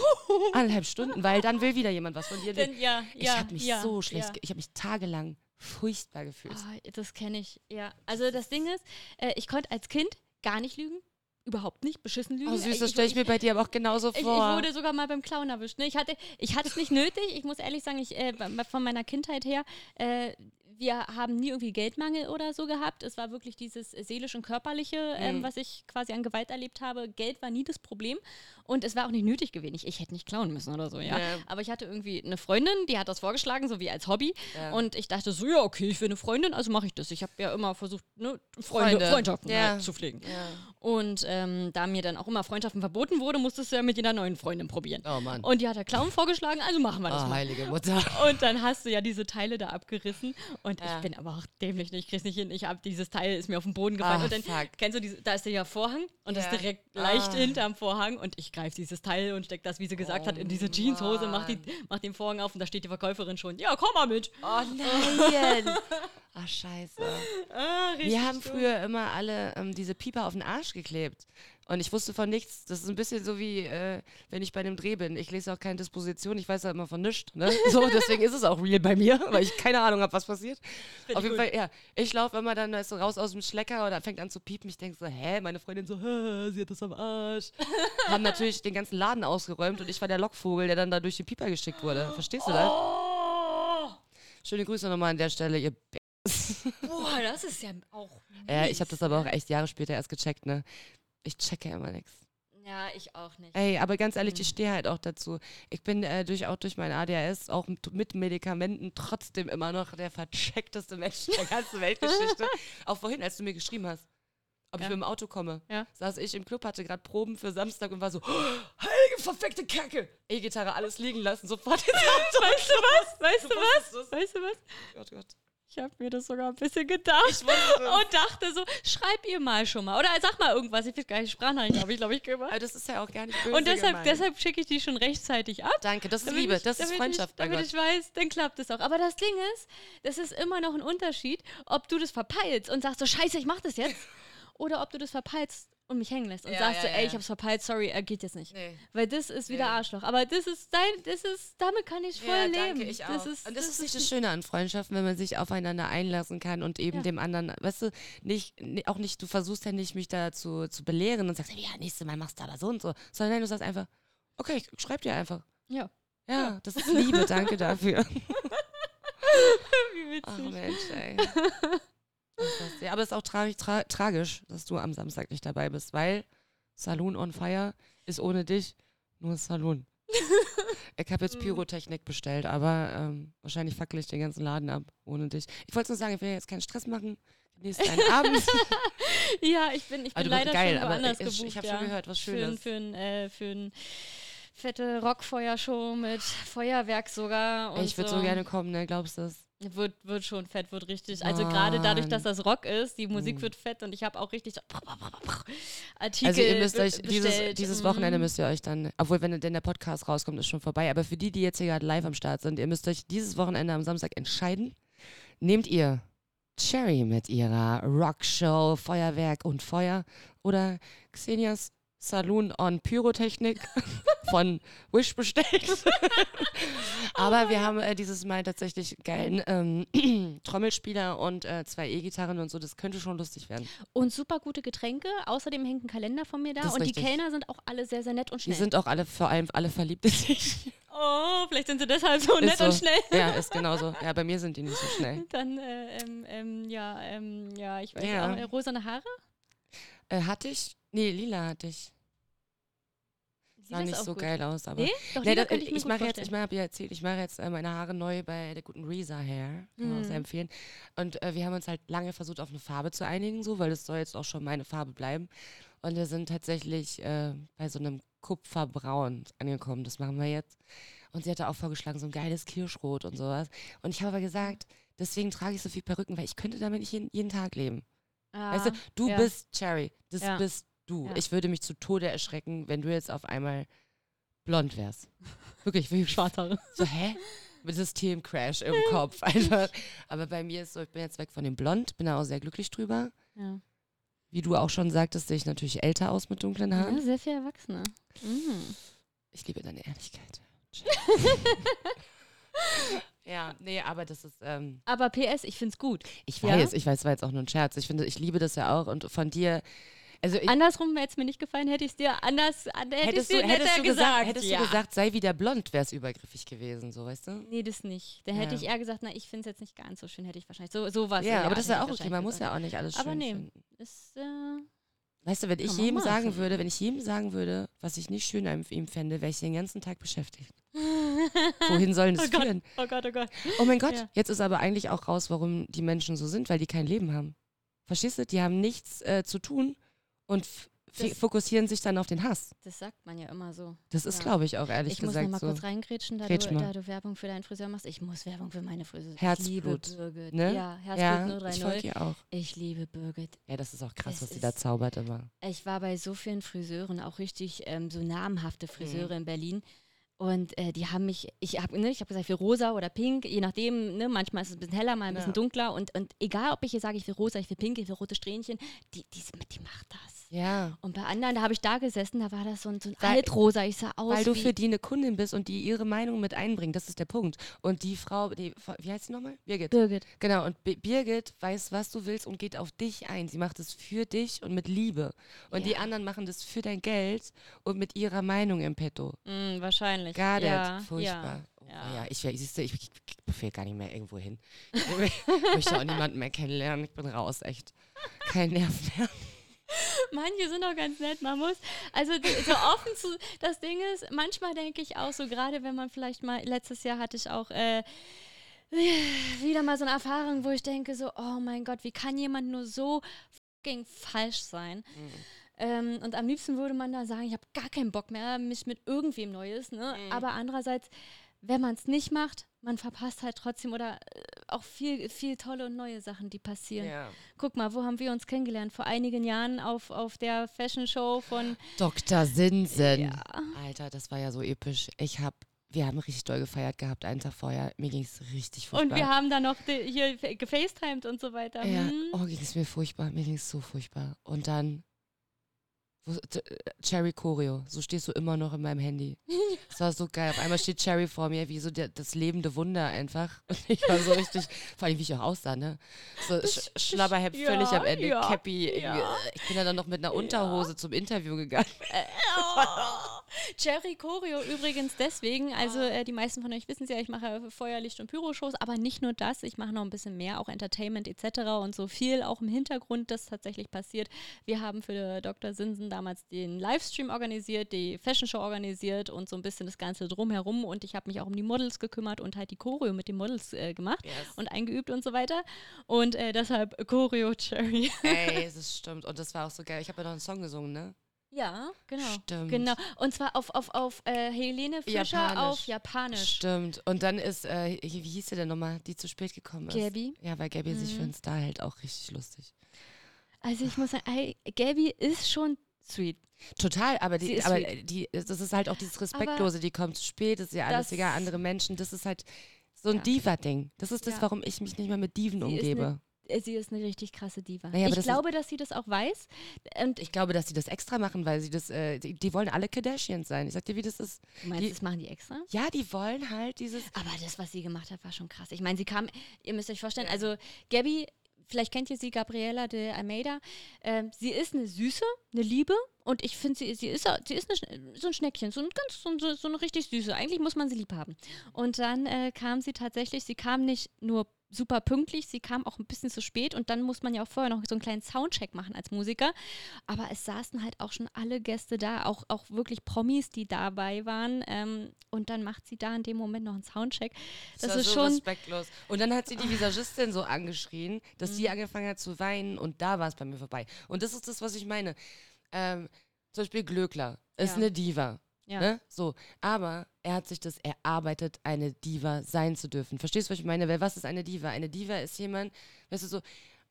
Anderthalb Stunden, weil dann will wieder jemand was von dir. Denn, ja, ich ja, habe mich ja, so schlecht, ich habe mich tagelang furchtbar gefühlt. Ah, das kenne ich, ja. Also das Ding ist, äh, ich konnte als Kind gar nicht lügen. Überhaupt nicht, beschissen lügen. Oh süß, Äh, das stelle ich mir bei dir aber auch genauso Ich, ich vor. wurde sogar mal beim Clown erwischt. Ne? Ich hatte ich es nicht nötig. Ich muss ehrlich sagen, ich, äh, von meiner Kindheit her, äh, wir haben nie irgendwie Geldmangel oder so gehabt. Es war wirklich dieses seelisch und körperliche, ähm, Mhm. was ich quasi an Gewalt erlebt habe. Geld war nie das Problem. Und es war auch nicht nötig gewesen. Ich, ich hätte nicht klauen müssen oder so, ja. Ja. Aber ich hatte irgendwie eine Freundin, die hat das vorgeschlagen, so wie als Hobby. Ja. Und ich dachte so, ja, okay, ich will eine Freundin, also mache ich das. Ich habe ja immer versucht, ne, Freunde, Freunde. Freundschaften Ja. halt zu pflegen. Und ähm, da mir dann auch immer Freundschaften verboten wurde, musstest du ja mit jeder neuen Freundin probieren. Oh Mann. Und die hat der Clown vorgeschlagen, also machen wir das oh, mal. heilige Mutter. Und dann hast du ja diese Teile da abgerissen. Und Ja. ich bin aber auch dämlich, nicht, ich krieg's nicht hin. Ich hab dieses Teil ist mir auf den Boden gefallen. Ah, und dann fuck. kennst du diese, da ist der ja Vorhang und das Ja. ist direkt leicht Ah. hinterm Vorhang. Und ich greife dieses Teil und steck das, wie sie gesagt Oh hat, in diese Jeanshose, mach, die, mach den Vorhang auf und da steht die Verkäuferin schon. Ja, komm mal mit. Oh nein. Ach [LAUGHS] scheiße. Ah, Wir haben früher immer alle ähm, diese Pieper auf den Arsch geklebt. Und ich wusste von nichts. Das ist ein bisschen so wie, äh, wenn ich bei einem Dreh bin. Ich lese auch keine Disposition, ich weiß ja immer von nichts. Ne? [LAUGHS] So, deswegen ist es auch real bei mir, weil ich keine Ahnung habe, was passiert. Find Auf ich jeden gut. Fall, ja. Ich laufe immer dann weißt du, raus aus dem Schlecker oder fängt an zu piepen. Ich denke so, hä? Meine Freundin so, sie hat das am Arsch. [LAUGHS] haben natürlich den ganzen Laden ausgeräumt und ich war der Lockvogel, der dann da durch den Pieper geschickt wurde. Verstehst du das? Oh, Schöne Grüße nochmal an der Stelle, ihr boah, das ist ja auch. Ja, ich habe mies, das aber auch ne? echt Jahre später erst gecheckt, ne? Ich checke immer nichts. Ja, ich auch nicht. Ey, aber ganz ehrlich, ich stehe halt auch dazu. Ich bin äh, durch, auch durch mein ADHS, auch mit, Medikamenten, trotzdem immer noch der vercheckteste Mensch der ganzen Weltgeschichte. [LAUGHS] auch vorhin, als du mir geschrieben hast, ob ich Ja. mit dem Auto komme, Ja. saß ich im Club, hatte gerade Proben für Samstag und war so, oh, [GASPS] heilige verfickte Kacke. E-Gitarre, alles liegen lassen, sofort ins Auto. [LAUGHS] Weißt du was? Weißt du was? Weißt du was? Gott, Gott. Ich habe mir das sogar ein bisschen gedacht. Und dachte so, schreib ihr mal schon mal. Oder sag mal irgendwas. Ich weiß gar nicht, Sprachnachricht habe ich, glaube ich, gemacht. Aber das ist ja auch gar nicht böse Und deshalb, deshalb schicke ich die schon rechtzeitig ab. Danke, das ist Liebe, ich- das ist Freundschaft, Ich, damit Gott. ich weiß, dann klappt es auch. Aber das Ding ist, das ist immer noch ein Unterschied, ob du das verpeilst und sagst so, scheiße, ich mach das jetzt. [LAUGHS] oder ob du das verpeilst und mich hängen lässt und Ja, sagst ja, so, ey, ja. ich hab's verpeilt, sorry, er geht jetzt nicht. Nee. Weil das ist wieder Nee. Arschloch. Aber das ist dein, das ist, damit kann ich voll Ja, leben. danke, ich auch. Das ist, und das, ist nicht das Schöne an Freundschaften, wenn man sich aufeinander einlassen kann und eben Ja. dem anderen, weißt du, nicht, ni- auch nicht, du versuchst ja nicht, mich da zu, zu belehren und sagst, ja, nächstes Mal machst du aber so und so, sondern nein, du sagst einfach, okay, ich schreib dir einfach. Ja. Ja, das ist Liebe, danke dafür. [LAUGHS] Wie Ach witzig. Mensch, ey. [LAUGHS] Ja, aber es ist auch tra tra tragisch, dass du am Samstag nicht dabei bist, weil Saloon on Fire ist ohne dich nur Saloon. [LAUGHS] Ich habe jetzt Mhm. Pyrotechnik bestellt, aber ähm, wahrscheinlich fackel ich den ganzen Laden ab ohne dich. Ich wollte nur sagen, ich will jetzt keinen Stress machen. Deinen [LAUGHS] Abend. Ja, ich bin, ich Aber bin bist leider geil, schon aber woanders ich- ich gebucht. hab ja. schon gehört, was Für, ein- Schönes. für, ein, äh, für ein fette Rockfeuershow mit Feuerwerk sogar. Ich würde so. gerne kommen, ne? Glaubst du das? Wird, wird schon fett, wird richtig. Also gerade dadurch, dass das Rock ist, die Musik Mm. wird fett und ich habe auch richtig so Artikel Also ihr müsst euch, dieses, dieses Mm. Wochenende müsst ihr euch dann, obwohl wenn denn der Podcast rauskommt, ist schon vorbei, aber für die, die jetzt hier gerade live am Start sind, ihr müsst euch dieses Wochenende am Samstag entscheiden. Nehmt ihr Cherry mit ihrer Rockshow, Feuerwerk und Feuer oder Xenias Saloon on Pyrotechnik [LAUGHS] von Wish bestellt. [LAUGHS] Aber wir haben äh, dieses Mal tatsächlich geilen ähm, [CLEARS THROAT] Trommelspieler und äh, zwei E-Gitarren und so. Das könnte schon lustig werden. Und super gute Getränke. Außerdem hängt ein Kalender von mir da. Ist Und richtig. die Kellner sind auch alle sehr, sehr nett und Die schnell. sind auch alle, vor allem alle verliebt in sich. [LAUGHS] oh, vielleicht sind sie deshalb so nett so. und schnell. Ja, ist genauso. Ja, bei mir sind die nicht so schnell. Dann, äh, ähm, ähm, ja, ähm, ja, ich weiß Ja. auch, äh, rosane Haare? Äh, hatte ich? Nee, lila hatte ich. Sieht Sah nicht so gut. geil aus, aber. Nee, doch, Nee, lila das, ich, mache jetzt, ich habe ja erzählt, ich mache jetzt äh, meine Haare neu bei der guten Reza Hair. Kann man auch Mhm. sehr empfehlen. Und äh, wir haben uns halt lange versucht, auf eine Farbe zu einigen, so, weil das soll jetzt auch schon meine Farbe bleiben. Und wir sind tatsächlich äh, bei so einem Kupferbraun angekommen. Das machen wir jetzt. Und sie hatte auch vorgeschlagen, so ein geiles Kirschrot und sowas. Und ich habe aber gesagt, deswegen trage ich so viel Perücken, weil ich könnte damit nicht jeden, jeden Tag leben. Weißt du, Ah, du ja. bist Cherry. Das Ja. bist du. Ja. Ich würde mich zu Tode erschrecken, wenn du jetzt auf einmal blond wärst. Wirklich, wirklich [LAUGHS] Schwarzhaare. so, hä? Mit Systemcrash im Kopf [LAUGHS] einfach. Aber bei mir ist so, ich bin jetzt weg von dem Blond, bin da auch sehr glücklich drüber. Ja. Wie du auch schon sagtest, sehe ich natürlich älter aus mit dunklen Haaren. ja, sehr viel Erwachsene. Mhm. Ich liebe deine Ehrlichkeit. [LAUGHS] ja, nee, aber das ist. Ähm, Aber PS, ich finde es gut. ich Ja? weiß, ich weiß, es war jetzt auch nur ein Scherz. Ich finde, ich liebe das ja auch und von dir. Also ich, Andersrum hätte es mir nicht gefallen, hätte ich es dir anders, an- hätte ich hättest, dir du, hättest, du gesagt, gesagt. hättest ja. du gesagt, sei wieder blond, wäre es übergriffig gewesen, so weißt du? Nee, das nicht. Dann hätte Ja. ich eher gesagt, na, ich finde es jetzt nicht ganz so schön, hätte ich wahrscheinlich. So, so was. Ja, aber das ist ja auch okay. Man muss ja auch nicht alles Aber schön nee. finden. Ist, äh, Weißt du, wenn ich jedem sagen würde, wenn ich jedem sagen würde, was ich nicht schön an ihm fände, wäre ich den ganzen Tag beschäftigt. [LAUGHS] Wohin sollen [LAUGHS] das Oh Gott. führen? oh Gott, oh Gott. Oh mein Gott, Ja. jetzt ist aber eigentlich auch raus, warum die Menschen so sind, weil die kein Leben haben. Verstehst du? Die haben nichts äh, zu tun und Das- fokussieren sich dann auf den Hass. Das sagt man ja immer so. Das ist, Ja. glaube ich, auch ehrlich ich muss noch gesagt mal so. kurz reingrätschen, da Grätsch du, mal. da du Werbung für deinen Friseur machst. Ich muss Werbung für meine Friseur. Herzblut, Ich liebe Birgit. ne? Ja, Herzblut Ja, ich 030. folge ihr auch. Ich liebe Birgit. Ja, das ist auch krass, Es was sie da zaubert immer. Ich war bei so vielen Friseuren, auch richtig ähm, so namhafte Mhm. Friseure in Berlin. Und äh, die haben mich, ich habe ne, ich hab gesagt, ich will rosa oder pink, je nachdem, ne, manchmal ist es ein bisschen heller, mal ein bisschen Ja. dunkler. Und, und egal, ob ich hier sage, ich will rosa, ich will pink, ich will rote Strähnchen, die, die, die macht das. Ja. Und bei anderen, da habe ich da gesessen, da war das so ein, so ein Weil- Altrosa, ich sah aus Weil du für die eine Kundin bist und die ihre Meinung mit einbringen, das ist der Punkt. Und die Frau, die, wie heißt sie nochmal? Birgit. Birgit. Genau, und Bi- Birgit weiß, was du willst und geht auf dich ein. Sie macht es für dich und mit Liebe. Und die Ja. anderen machen das für dein Geld und mit ihrer Meinung im Petto. Mm, wahrscheinlich. Got ja. Furchtbar. Oh, ja. ja. ich, wär- siehst du, ich, ich, ich befehl gar nicht mehr irgendwo hin. Ich möchte auch niemanden mehr kennenlernen. Ich bin raus, echt. Kein Nerv mehr. Manche sind auch ganz nett, man muss, also so offen zu, das Ding ist, manchmal denke ich auch so, gerade wenn man vielleicht mal, letztes Jahr hatte ich auch äh, wieder mal so eine Erfahrung, wo ich denke so, oh mein Gott, wie kann jemand nur so fucking falsch sein? Ähm, und am liebsten würde man da sagen, ich habe gar keinen Bock mehr, mich mit irgendwem Neues, ne? Mhm. Aber andererseits, wenn man es nicht macht, man verpasst halt trotzdem oder äh, auch viel, viel tolle und neue Sachen, die passieren. Ja. Guck mal, wo haben wir uns kennengelernt? Vor einigen Jahren auf, auf der Fashion Show von. Dr. Sinsen. Ja. Alter, das war ja so episch. Ich hab, wir haben richtig doll gefeiert gehabt, einen Tag vorher. Mir ging es richtig furchtbar. Und wir haben dann noch hier fa- gefacetimed und so weiter. Ja, Hm. oh, ging es mir furchtbar. Mir ging es so furchtbar. Und dann Cherry Choreo. So stehst du immer noch in meinem Handy. Das war so geil. Auf einmal steht Cherry vor mir, wie so der, das lebende Wunder einfach. Und ich war so richtig, vor allem wie ich auch aussah, ne? So sch Schlabberhepp ja, völlig am Ende, ja, Cappy. ja. Ich bin ja dann noch mit einer Unterhose zum Interview gegangen. Cherry Choreo übrigens deswegen, also Ah. äh, die meisten von euch wissen es ja, ich mache Feuerlicht- und Pyroshows, aber nicht nur das, ich mache noch ein bisschen mehr, auch Entertainment etc. und so viel auch im Hintergrund, das tatsächlich passiert. Wir haben für Dr. Sinsen damals den Livestream organisiert, die Fashion Show organisiert und so ein bisschen das Ganze drumherum und ich habe mich auch um die Models gekümmert und halt die Choreo mit den Models äh, gemacht und eingeübt und so weiter und äh, deshalb Choreo Cherry. Ey, [LAUGHS] das stimmt. Und das war auch so geil. Ich habe ja noch einen Song gesungen, ne? Ja, genau. Stimmt. Genau. Und zwar auf, auf, auf äh, Helene Fischer Japanisch. auf Japanisch. Stimmt. Und dann ist, äh, wie hieß sie denn nochmal, die zu spät gekommen ist? Gabi. Ja, weil Gabby sich Mhm. für einen Star hält, auch richtig lustig. Also ich muss sagen, Gabi ist schon sweet. Total, aber, die, aber sweet. die, das ist halt auch dieses Respektlose, die kommt zu spät, das ist ja alles egal, andere Menschen, das ist halt so ein Ja. Diva-Ding. Das ist das, Ja. warum ich mich nicht mehr mit Diven Sie umgebe. Äh, Sie ist eine richtig krasse Diva. Naja, ich das glaube, dass sie das auch weiß. Und Ich glaube, dass die das extra machen, weil sie das, äh, die, die wollen alle Kardashians sein. Ich sag dir, wie das ist. du meinst, die- das machen die extra? Ja, die wollen halt dieses. Aber das, was sie gemacht hat, war schon krass. Ich meine, sie kam, ihr müsst euch vorstellen, also Gabby, vielleicht kennt ihr sie, Gabriela de Almeida, ähm, sie ist eine Süße, eine Liebe und ich finde, sie, sie ist, sie ist eine, so ein Schneckchen, so ein ganz, so, so eine richtig Süße. Eigentlich muss man sie lieb haben. Und dann äh, kam sie tatsächlich, sie kam nicht nur super pünktlich, sie kam auch ein bisschen zu spät und dann muss man ja auch vorher noch so einen kleinen Soundcheck machen als Musiker. Aber es saßen halt auch schon alle Gäste da, auch, auch wirklich Promis, die dabei waren. Ähm, und dann macht sie da in dem Moment noch einen Soundcheck. Das, war ist so schon. respektlos. Und dann hat sie die Visagistin so angeschrien, dass Mhm. sie angefangen hat zu weinen und da war es bei mir vorbei. Und das ist das, was ich meine. Ähm, zum Beispiel Glöckler ist Ja. eine Diva. Ja. Ne? So, aber er hat sich das erarbeitet, eine Diva sein zu dürfen. Verstehst du, was ich meine? Weil was ist eine Diva? Eine Diva ist jemand, weißt du, so,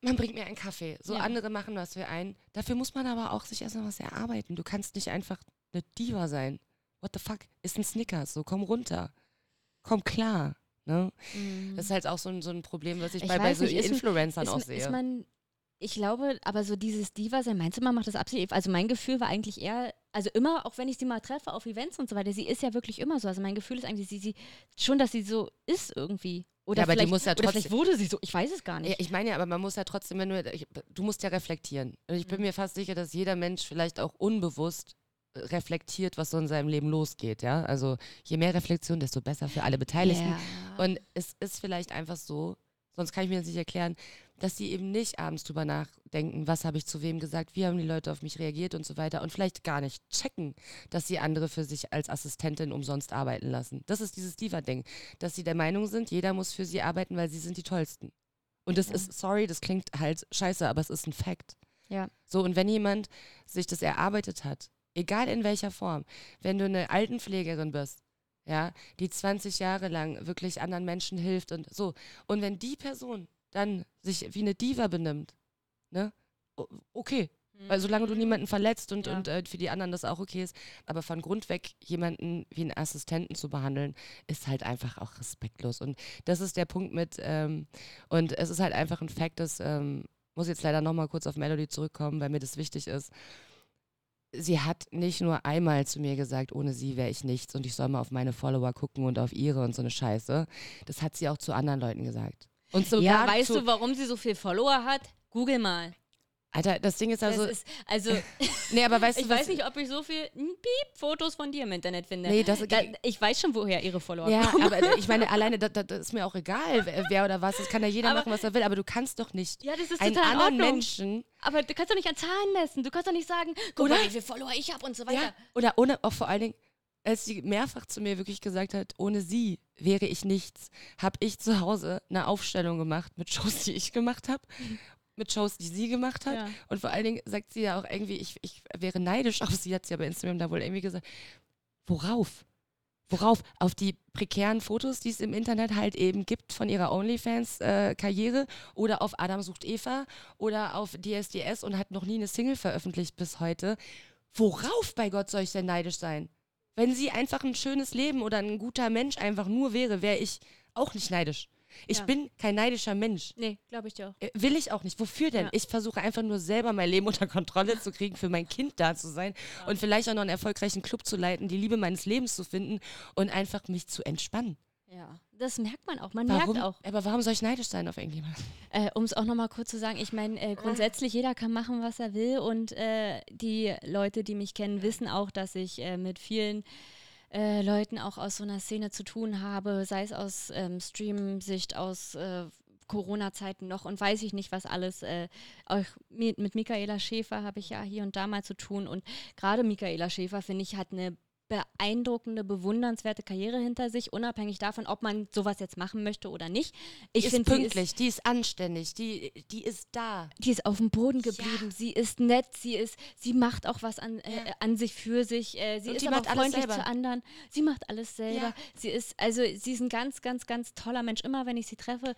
man bringt mir einen Kaffee. So, Ja. andere machen was für einen. Dafür muss man aber auch sich erstmal was erarbeiten. Du kannst nicht einfach eine Diva sein. What the fuck? Ist ein Snickers. So, komm runter. Komm klar. Ne? Mhm. Das ist halt auch so ein, so ein Problem, was ich, Ich bei, bei so nicht, ist- Influencern ist, auch ist sehe. man, ich glaube, aber so dieses Diva sein, meinst du, man macht das absichtlich? Also mein Gefühl war eigentlich eher, also immer, auch wenn ich sie mal treffe auf Events und so weiter, sie ist ja wirklich immer so. Also mein Gefühl ist eigentlich, sie, sie schon, dass sie so ist irgendwie. Oder, Ja, aber die vielleicht, muss ja oder vielleicht trotzdem- wurde sie so, ich weiß es gar nicht. Ja, ich meine ja, aber man muss ja trotzdem, wenn du, ich, du musst ja reflektieren. Und ich bin Mhm. mir fast sicher, dass jeder Mensch vielleicht auch unbewusst äh, reflektiert, was so in seinem Leben losgeht, ja. Also je mehr Reflexion, desto besser für alle Beteiligten. Ja. Und es ist vielleicht einfach so, sonst kann ich mir das nicht erklären, dass sie eben nicht abends drüber nachdenken, was habe ich zu wem gesagt, wie haben die Leute auf mich reagiert und so weiter und vielleicht gar nicht checken, dass sie andere für sich als Assistentin umsonst arbeiten lassen. Das ist dieses Diva-Ding, dass sie der Meinung sind, jeder muss für sie arbeiten, weil sie sind die Tollsten. Und das Ja. ist, sorry, das klingt halt scheiße, aber es ist ein Fakt. Ja. So, und wenn jemand sich das erarbeitet hat, egal in welcher Form, wenn du eine Altenpflegerin bist, ja, die 20 Jahre lang wirklich anderen Menschen hilft und so, und wenn die Person dann sich wie eine Diva benimmt, ne, o- okay, weil solange du niemanden verletzt und, Ja. und äh, für die anderen das auch okay ist, aber von Grund weg jemanden wie einen Assistenten zu behandeln, ist halt einfach auch respektlos. Und das ist der Punkt mit, ähm, und es ist halt einfach ein Fakt, dass, ähm, muss jetzt leider nochmal kurz auf Melody zurückkommen, weil mir das wichtig ist. Sie hat nicht nur einmal zu mir gesagt, ohne sie wäre ich nichts und ich soll mal auf meine Follower gucken und auf ihre und so eine Scheiße. Das hat sie auch zu anderen Leuten gesagt. Und sogar ja, weißt du, warum sie so viel Follower hat? Google mal. Alter, das Ding ist also, ist, also, [LAUGHS] nee, aber weißt [LAUGHS] ich du, was, weiß nicht, ob ich so viel Piep, Fotos von dir im Internet finde. Nee, das- da, ich weiß schon, woher ihre Follower Ja, kommen. aber ich meine, [LAUGHS] alleine, das, das ist mir auch egal, wer, oder was. Das kann ja jeder Aber- machen, was er will. Aber du kannst doch nicht Ja, das ist einen total anderen Ordnung. Menschen Aber du kannst doch nicht an Zahlen messen. Du kannst doch nicht sagen, guck Oder? mal, wie viele Follower ich habe und so weiter. ja, oder ohne, auch vor allen Dingen, als sie mehrfach zu mir wirklich gesagt hat, ohne sie wäre ich nichts, habe ich zu Hause eine Aufstellung gemacht mit Shows, die ich gemacht habe, mit Shows, die sie gemacht hat. Ja. Und vor allen Dingen sagt sie ja auch irgendwie, ich, ich wäre neidisch auf sie, hat sie ja bei Instagram da wohl irgendwie gesagt. Worauf? Worauf? Auf die prekären Fotos, die es im Internet halt eben gibt von ihrer OnlyFans-Karriere oder auf Adam sucht Eva oder auf DSDS und hat noch nie eine Single veröffentlicht bis heute. Worauf bei Gott soll ich denn neidisch sein? Wenn sie einfach ein schönes Leben oder ein guter Mensch einfach nur wäre, wäre ich auch nicht neidisch. Ich Ja. bin kein neidischer Mensch. Nee, glaube ich dir auch. Äh, Will ich auch nicht. Wofür denn? Ja. Ich versuche einfach nur selber mein Leben [LAUGHS] unter Kontrolle zu kriegen, für mein Kind da zu sein und vielleicht auch noch einen erfolgreichen Club zu leiten, die Liebe meines Lebens zu finden und einfach mich zu entspannen. Ja, das merkt man auch. Man Warum? merkt auch. Aber warum soll ich neidisch sein auf irgendjemand? [LAUGHS] Äh, um es auch nochmal kurz zu sagen, ich meine, äh, grundsätzlich jeder kann machen, was er will und äh, die Leute, die mich kennen, wissen auch, dass ich äh, mit vielen äh, Leuten auch aus so einer Szene zu tun habe, sei es aus ähm, Stream-Sicht, aus äh, Corona-Zeiten noch und weiß ich nicht, was alles. Äh, auch mit, mit Michaela Schäfer habe ich ja hier und da mal zu tun und gerade Michaela Schäfer, finde ich, hat eine beeindruckende, bewundernswerte Karriere hinter sich, unabhängig davon, ob man sowas jetzt machen möchte oder nicht. Ich Die ist finde, sie ist pünktlich, die ist anständig, die, die ist da. die ist auf dem Boden geblieben. Sie ist nett, sie ist, sie macht auch was an, äh, Ja. an sich für sich. Äh, sie Und ist aber freundlich zu anderen. Sie macht alles selber. Ja. Sie ist, also sie ist ein ganz, ganz, ganz toller Mensch. Immer wenn ich sie treffe,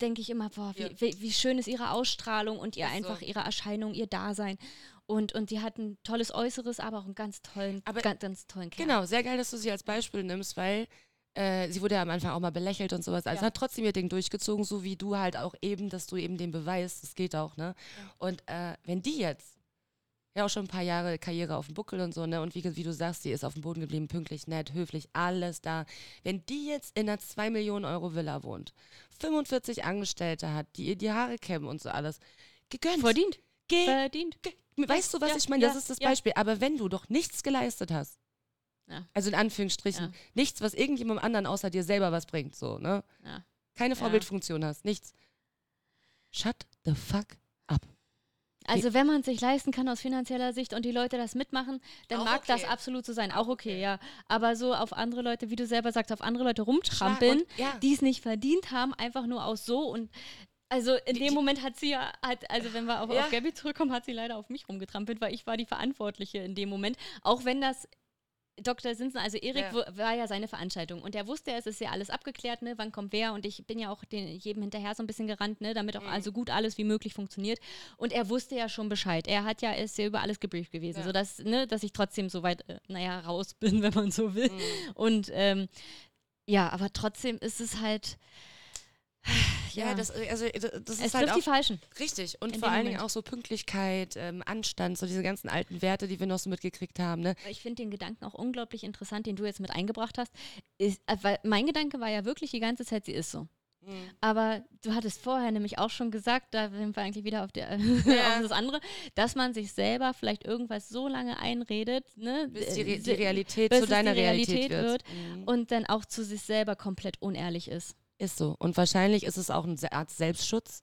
denke ich immer, boah, wie, Ja. wie, wie schön ist ihre Ausstrahlung und ihr Ist so. einfach ihre Erscheinung, ihr Dasein. Und, und sie hat ein tolles Äußeres, aber auch einen ganz tollen, Aber- ganz, ganz tollen Kerl. Genau, sehr geil, dass du sie als Beispiel nimmst, weil äh, sie wurde ja am Anfang auch mal belächelt und sowas. Also Ja. hat trotzdem ihr Ding durchgezogen, so wie du halt auch eben, dass du eben den beweist, das geht auch, ne? Und äh, wenn die jetzt ja auch schon ein paar Jahre Karriere auf dem Buckel und so, ne? Und wie, wie du sagst, sie ist auf dem Boden geblieben, pünktlich, nett, höflich, alles da. Wenn die jetzt in einer 2 Millionen Euro Villa wohnt, 45 Angestellte hat, die ihr die Haare kämmen und so alles, gegönnt. Verdient. Geh, Verdient. Weißt du, was ja, ich meine? Das ja, ist das ja. Beispiel. Aber wenn du doch nichts geleistet hast, also in Anführungsstrichen, nichts, was irgendjemandem anderen außer dir selber was bringt, so, ne? Keine. Vorbildfunktion hast, nichts. Shut the fuck up. Also wenn man es sich leisten kann aus finanzieller Sicht und die Leute das mitmachen, dann Auch mag das okay. absolut so sein. Auch okay, okay. ja. Aber so auf andere Leute, wie du selber sagst, auf andere Leute rumtrampeln, Und, ja. die es nicht verdient haben, einfach nur aus so und also in Die- dem Moment hat sie ja, hat, also wenn wir auf, Ja. auf Gabby zurückkommen, hat sie leider auf mich rumgetrampelt, weil ich war die Verantwortliche in dem Moment. Auch wenn das Dr. Sinsen, also Erik Ja. war ja seine Veranstaltung und er wusste, es ist ja alles abgeklärt, ne, wann kommt wer und ich bin ja auch den, jedem hinterher so ein bisschen gerannt, ne, damit auch Mhm. also gut alles wie möglich funktioniert und er wusste ja schon Bescheid. Er hat ja, ist ja über alles gebrieft gewesen, Ja. sodass, ne, dass ich trotzdem so weit, äh, naja, raus bin, [LAUGHS] wenn man so will. Mhm. Und ähm, ja, aber trotzdem ist es halt, ja, Ja. das, also, das ist Es halt auch die Falschen. richtig. Und vor allen Dingen auch so Pünktlichkeit, ähm, Anstand, so diese ganzen alten Werte, die wir noch so mitgekriegt haben. Ne? Ich finde den Gedanken auch unglaublich interessant, den du jetzt mit eingebracht hast. Ist, äh, weil mein Gedanke war ja wirklich die ganze Zeit, sie ist so. Aber du hattest vorher nämlich auch schon gesagt, da sind wir eigentlich wieder auf, der, [LAUGHS] auf das andere, dass man sich selber vielleicht irgendwas so lange einredet, ne, Bis die, äh, Re die Realität bis zu deiner Realität, Realität wird. Mhm. und dann auch zu sich selber komplett unehrlich ist. Ist so. Und wahrscheinlich ist es auch eine Art Selbstschutz,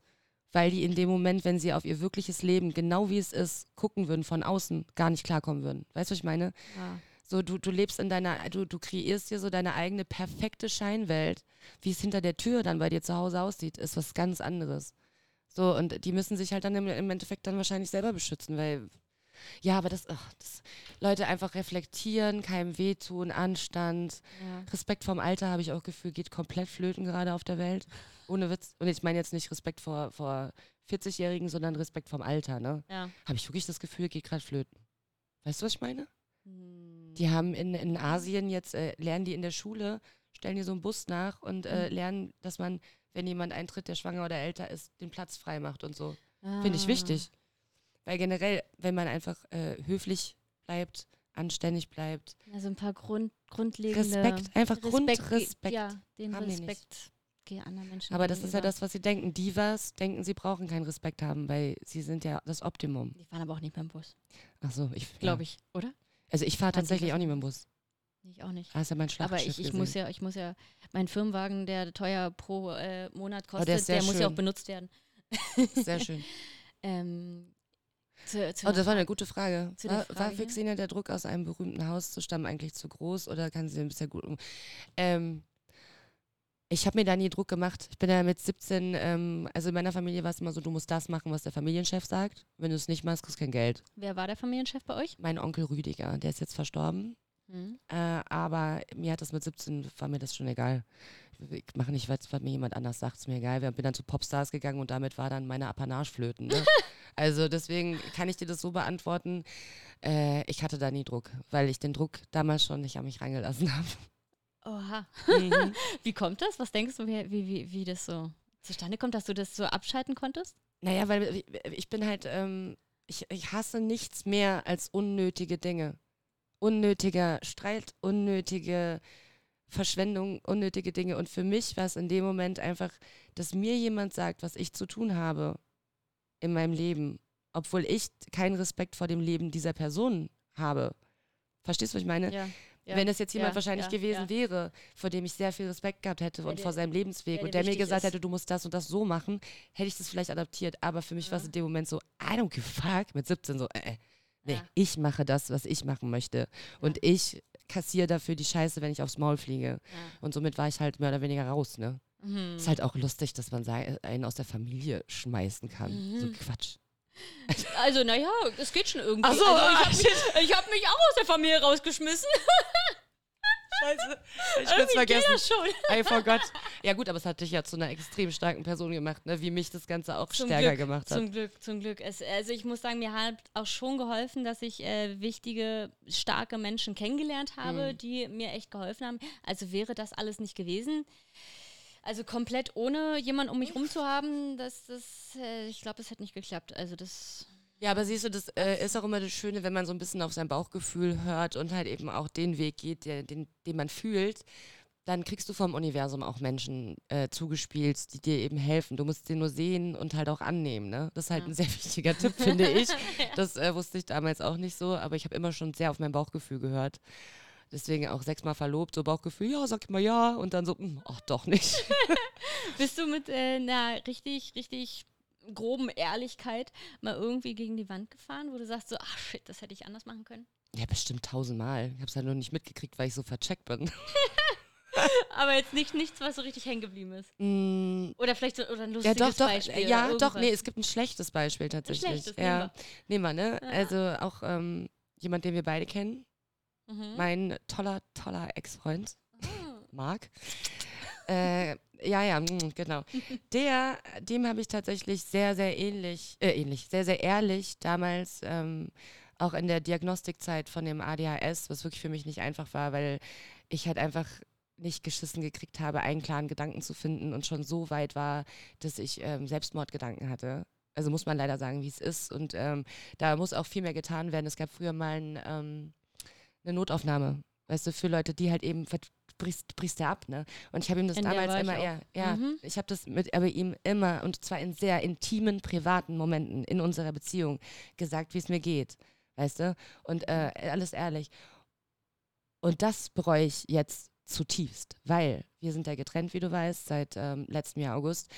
weil die in dem Moment, wenn sie auf ihr wirkliches Leben, genau wie es ist, gucken würden von außen, gar nicht klarkommen würden. Weißt du, was ich meine? Ja. So, du, du lebst in deiner, du, du kreierst dir so deine eigene perfekte Scheinwelt. Wie es hinter der Tür dann bei dir zu Hause aussieht, ist was ganz anderes. So, und die müssen sich halt dann im, im Endeffekt dann wahrscheinlich selber beschützen, weil, ja, aber das, ach, das Leute einfach reflektieren, keinem wehtun, Anstand, Ja. Respekt vorm Alter, habe ich auch Gefühl, geht komplett flöten gerade auf der Welt. Ohne Witz. Und ich meine jetzt nicht Respekt vor, vor 40-Jährigen, sondern Respekt vorm Alter, ne? Ja. Habe ich wirklich das Gefühl, geht gerade flöten. Weißt du, was ich meine? Hm. Die haben in, in Asien jetzt, äh, lernen die in der Schule, stellen die so einen Bus nach und äh, Mhm. lernen, dass man, wenn jemand eintritt, der schwanger oder älter ist, den Platz frei macht und so. Finde ich Ah. wichtig. Weil generell, wenn man einfach äh, höflich bleibt, anständig bleibt, Also ein paar Grund, grundlegende Respekt, einfach Respekt, Grundrespekt. Ja, den haben. Respekt anderen Menschen. Aber das ist ja das, was sie denken. Divas denken, sie brauchen keinen Respekt haben, weil sie sind ja das Optimum. Die fahren aber auch nicht mehr im Bus, Ach so, ich glaube ja. ich, oder? Also ich fahre tatsächlich auch nicht mit dem Bus. Ich auch nicht. Da ist ja mein Aber ich, ich muss ja, ich muss ja, mein Firmenwagen, der teuer pro äh, Monat Oh, kostet, der ist sehr muss ja auch benutzt werden. Sehr schön. [LAUGHS] Ähm, zu, zu Oh, das war eine gute Frage. War, war Frage, für ja. Xenia der Druck aus einem berühmten Haus zu stammen eigentlich zu groß oder kann sie ein bisschen gut um? Ähm, ich habe mir da nie Druck gemacht. Ich bin ja mit 17, ähm, also in meiner Familie war es immer so, du musst das machen, was der Familienchef sagt. Wenn du es nicht machst, kriegst du kein Geld. Wer war der Familienchef bei euch? Mein Onkel Rüdiger, der ist jetzt verstorben. Hm. Äh, aber mir hat das mit 17, war mir das schon egal. Ich mache nicht, was, was mir jemand anders sagt, ist mir egal. Ich bin dann zu Popstars gegangen und damit war dann meine Apanage flöten. Ne? [LAUGHS] also deswegen kann ich dir das so beantworten. Äh, ich hatte da nie Druck, weil ich den Druck damals schon nicht an mich reingelassen [LAUGHS] habe. Oha. Mhm. [LAUGHS] Wie kommt das? Was denkst du, wie, wie, wie, das so zustande kommt, dass du das so abschalten konntest? Naja, weil ich- ich bin halt, ähm, ich, ich hasse nichts mehr als unnötige Dinge. Unnötiger Streit, unnötige Verschwendung, unnötige Dinge. Und für mich war es in dem Moment einfach, dass mir jemand sagt, was ich zu tun habe in meinem Leben, obwohl ich keinen Respekt vor dem Leben dieser Person habe. Verstehst du, was ich meine? Ja. ja. Wenn es jetzt jemand ja, wahrscheinlich gewesen wäre, vor dem ich sehr viel Respekt gehabt hätte Der und vor seinem Lebensweg der und dir der mir gesagt ist. hätte, du musst das und das so machen, hätte ich das vielleicht adaptiert. Aber für mich war es Ja. in dem Moment so, I don't give a fuck, mit 17 so, äh, äh, nee, Ja. ich mache das, was ich machen möchte. Und ich kassiere dafür die Scheiße, wenn ich aufs Maul fliege. Und somit war ich halt mehr oder weniger raus, ne? Mhm. Ist halt auch lustig, dass man einen aus der Familie schmeißen kann. So Mhm. Quatsch. Also, naja, es geht schon irgendwie. Ach so, also, ich habe [LAUGHS] mich, ich hab mich auch aus der Familie rausgeschmissen. [LAUGHS] Scheiße, ich kurz vergessen. I forgot. Ja gut, aber es hat dich ja zu einer extrem starken Person gemacht, ne? wie mich das Ganze auch Zum stärker Glück, gemacht hat. Zum Glück, zum Glück. Es, also ich muss sagen, mir hat auch schon geholfen, dass ich äh, wichtige, starke Menschen kennengelernt habe, Mhm. die mir echt geholfen haben. Also wäre das alles nicht gewesen. Also komplett ohne jemanden um mich rum zu haben, das, das, äh, ich glaube, das hätte nicht geklappt. Also das. Ja, aber siehst du, das äh, ist auch immer das Schöne, wenn man so ein bisschen auf sein Bauchgefühl hört und halt eben auch den Weg geht, der, den, den man fühlt, dann kriegst du vom Universum auch Menschen äh, zugespielt, die dir eben helfen. Du musst sie nur sehen und halt auch annehmen. Ne? Das ist halt Ja. ein sehr wichtiger [LAUGHS] Tipp, finde ich. Das äh, wusste ich damals auch nicht so, aber ich habe immer schon sehr auf mein Bauchgefühl gehört. Deswegen auch sechsmal verlobt, so Bauchgefühl, ja, sag mal ja. Und dann so, hm, ach doch nicht. [LAUGHS] Bist du mit äh, einer richtig, richtig groben Ehrlichkeit mal irgendwie gegen die Wand gefahren, wo du sagst so, ach shit, das hätte ich anders machen können? Ja, bestimmt tausendmal. Ich habe es halt nur nicht mitgekriegt, weil ich so vercheckt bin. [LAUGHS] Aber jetzt nicht nichts, was so richtig hängen geblieben ist. Mm, Oder vielleicht so, oder ein Ja, lustiges doch, doch. Beispiel. ja, doch, nee, es gibt ein schlechtes Beispiel tatsächlich. schlechtes, ja. nehmen wir, ne? Ja. Also auch ähm, jemand, den wir beide kennen. Mhm. Mein toller, toller Ex-Freund, Ah. Marc. Äh, ja, ja, mm, genau. Der, dem habe ich tatsächlich sehr, sehr ähnlich, äh, ähnlich, sehr, sehr ehrlich damals ähm, auch in der Diagnostikzeit von dem ADHS, was wirklich für mich nicht einfach war, weil ich halt einfach nicht geschissen gekriegt habe, einen klaren Gedanken zu finden und schon so weit war, dass ich ähm, Selbstmordgedanken hatte. Also muss man leider sagen, wie es ist. Und ähm, da muss auch viel mehr getan werden. Es gab früher mal ein, ähm, eine Notaufnahme, weißt du, für Leute, die halt eben brichst, brichst der ab, ne? Und ich habe ihm das In damals immer eher, ja, Mhm. ich habe das mit aber ihm immer und zwar in sehr intimen, privaten Momenten in unserer Beziehung gesagt, wie es mir geht, weißt du? Und äh, alles ehrlich. Und das bereue ich jetzt zutiefst, weil wir sind ja getrennt, wie du weißt, seit ähm, letztem Jahr August.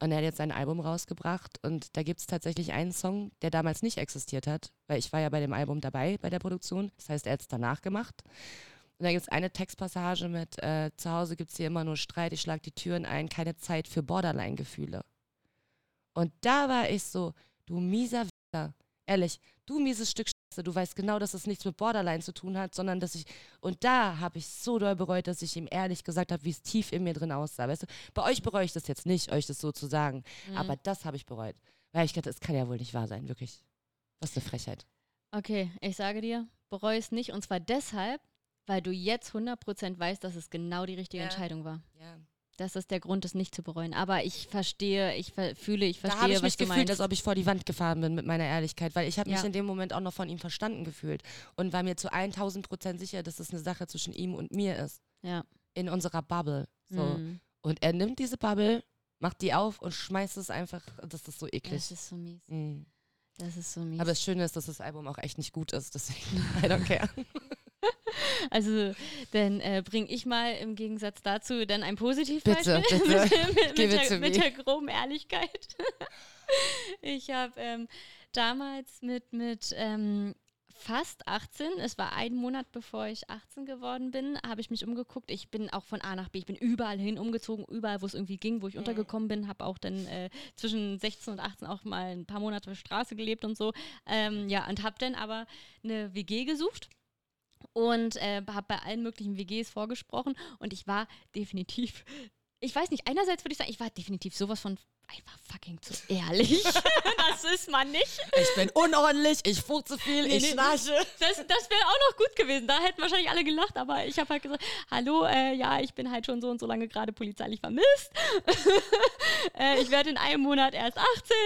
Und er hat jetzt sein Album rausgebracht und da gibt es tatsächlich einen Song, der damals nicht existiert hat, weil ich war ja bei dem Album dabei, bei der Produktion. Das heißt, er hat es danach gemacht. Und da gibt es eine Textpassage mit, äh, zu Hause gibt es hier immer nur Streit, ich schlag die Türen ein, keine Zeit für Borderline-Gefühle. Und da war ich so, du mieser Wichser, ehrlich, du mieses Stück Scheiße, du weißt genau, dass das nichts mit Borderline zu tun hat, sondern dass ich, und da habe ich so doll bereut, dass ich ihm ehrlich gesagt habe, wie es tief in mir drin aussah. Weißt du, bei euch bereue ich das jetzt nicht, euch das so zu sagen, Mhm. aber das habe ich bereut. Weil ich dachte, es kann ja wohl nicht wahr sein, wirklich. Was eine Frechheit. Okay, ich sage dir, bereue es nicht. Und zwar deshalb, weil du jetzt 100% weißt, dass es genau die richtige Ja. Entscheidung war. Ja. Das ist der Grund, es nicht zu bereuen. Aber ich verstehe, ich ver fühle, ich Da verstehe, habe ich was mich du gefühlt, meinst. als ob ich vor die Wand gefahren bin mit meiner Ehrlichkeit, weil ich habe mich Ja. in dem Moment auch noch von ihm verstanden gefühlt und war mir zu 1000 Prozent sicher, dass es eine Sache zwischen ihm und mir ist, ja. in unserer Bubble. So. Mhm. Und er nimmt diese Bubble, macht die auf und schmeißt es einfach, das ist so eklig. Das ist so mies. Mhm. Das ist so mies. Aber das Schöne ist, dass das Album auch echt nicht gut ist, deswegen [LAUGHS] I don't care. Also, dann äh, bringe ich mal im Gegensatz dazu dann ein Bitte, Positivbeispiel bitte. [LAUGHS] mit, mit, mit, der, [LAUGHS] mit der groben Ehrlichkeit. [LAUGHS] ich habe ähm, damals mit, mit ähm, fast 18, es war ein Monat bevor ich 18 geworden bin, habe ich mich umgeguckt. Ich bin auch von A nach B, ich bin überall hin umgezogen, überall, wo es irgendwie ging, wo ich untergekommen bin, habe auch dann äh, zwischen 16 und 18 auch mal ein paar Monate auf der Straße gelebt und so. Ähm, ja, und habe dann aber eine WG gesucht und äh, habe bei allen möglichen WGs vorgesprochen und ich war definitiv, ich weiß nicht, einerseits würde ich sagen, ich war definitiv sowas von einfach fucking zu ehrlich. [LAUGHS] das ist man nicht. Ich bin unordentlich, ich furze viel, Nee, ich nee. schnarche. Das, das wäre auch noch gut gewesen. Da hätten wahrscheinlich alle gelacht, aber ich habe halt gesagt, hallo, äh, ja, ich bin halt schon so und so lange gerade polizeilich vermisst. [LAUGHS] äh, ich werde in einem Monat erst 18.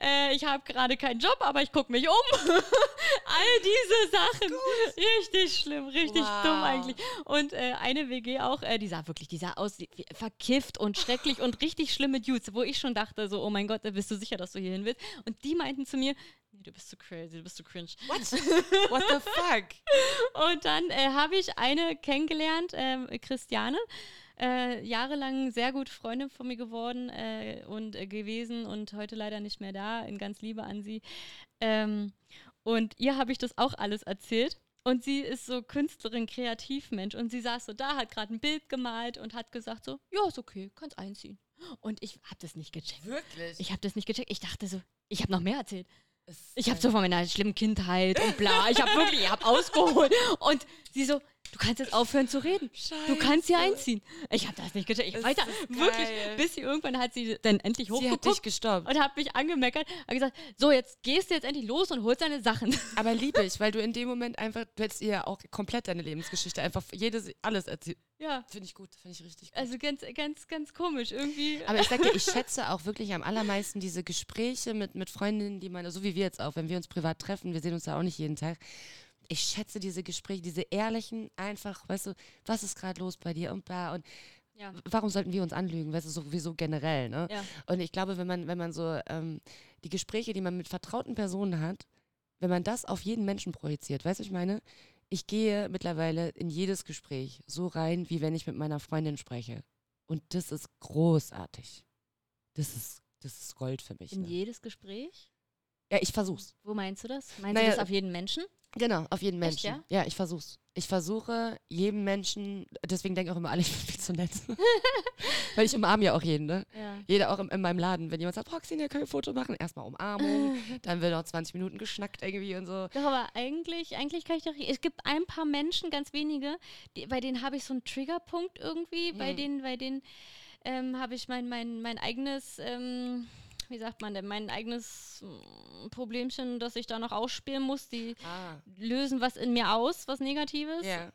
Äh, ich habe gerade keinen Job, aber ich gucke mich um. [LAUGHS] All diese Sachen. Richtig schlimm, richtig Wow. dumm eigentlich. Und äh, eine WG auch, äh, die sah wirklich, die sah aus wie verkifft und schrecklich und richtig schlimme Dudes, wo ich schon dachte, so, oh mein Gott, da bist du sicher, dass du hier hin willst. Und die meinten zu mir, nee, du bist zu crazy, du bist zu cringe. What? [LAUGHS] What the fuck? Und dann äh, habe ich eine kennengelernt, ähm, Christiane, äh, jahrelang sehr gut Freundin von mir geworden äh, und äh, gewesen und heute leider nicht mehr da, in ganz Liebe an sie. Ähm, und ihr habe ich das auch alles erzählt. Und sie ist so Künstlerin, Kreativmensch. Und sie saß so da, hat gerade ein Bild gemalt und hat gesagt so, ja, ist okay, kannst einziehen. Und ich habe das nicht gecheckt. Wirklich? Ich habe das nicht gecheckt. Ich dachte so, ich habe noch mehr erzählt. Es- Ich habe so von meiner schlimmen Kindheit und bla. Ich habe wirklich, ich habe ausgeholt. Und sie so, du kannst jetzt aufhören zu reden. Du kannst hier Scheiße. einziehen. Ich habe das nicht gecheckt. Ich Das weiter, ist wirklich, bis sie irgendwann hat sie dann endlich Sie hat dich hochgeguckt gestoppt. und hat mich angemeckert. Hat gesagt, so jetzt gehst du jetzt endlich los und holst deine Sachen. [LAUGHS] Aber liebe ich, weil du in dem Moment einfach, du hättest ihr ja auch komplett deine Lebensgeschichte einfach jedes, alles erzählt. ja, Finde ich gut, finde ich richtig gut. also ganz, ganz, ganz komisch irgendwie. Aber ich sag dir, ich schätze auch wirklich am allermeisten diese Gespräche mit, mit Freundinnen, die man, so wie wir jetzt auch, wenn wir uns privat treffen, wir sehen uns ja auch nicht jeden Tag. Ich schätze diese Gespräche, diese ehrlichen, einfach, weißt du, was ist gerade los bei dir und bla und ja. warum sollten wir uns anlügen, weißt du, sowieso generell, ne? Ja. Und ich glaube, wenn man, wenn man so ähm, die Gespräche, die man mit vertrauten Personen hat, wenn man das auf jeden Menschen projiziert, weißt du, was ich meine? Ich gehe mittlerweile in jedes Gespräch so rein, wie wenn ich mit meiner Freundin spreche. Und das ist großartig. Das ist, das ist Gold für mich. In Ne? jedes Gespräch? Ja, ich versuch's. Wo meinst du das? Meinst Naja, du das auf jeden Menschen? Genau, auf jeden Echt, Menschen. ja? ich versuch's. Ich versuche jedem Menschen, deswegen denke ich auch immer [LAUGHS] alle, ich bin viel zu nett. [LAUGHS] Weil ich umarme ja auch jeden, ne? Ja. Jeder auch in, in meinem Laden, wenn jemand sagt, Roxine, können wir ein Foto machen? Erstmal Umarmung, [LAUGHS] dann wird noch 20 Minuten geschnackt irgendwie und so. Doch, aber eigentlich, eigentlich kann ich doch. Es gibt ein paar Menschen, ganz wenige, die, bei denen habe ich so einen Triggerpunkt irgendwie. Bei Mhm. denen, bei denen ähm, habe ich mein, mein, mein eigenes, ähm, wie sagt man denn, mein eigenes mm, Problemchen, das ich da noch ausspielen muss. Die Ah, lösen was in mir aus, was Negatives. ja.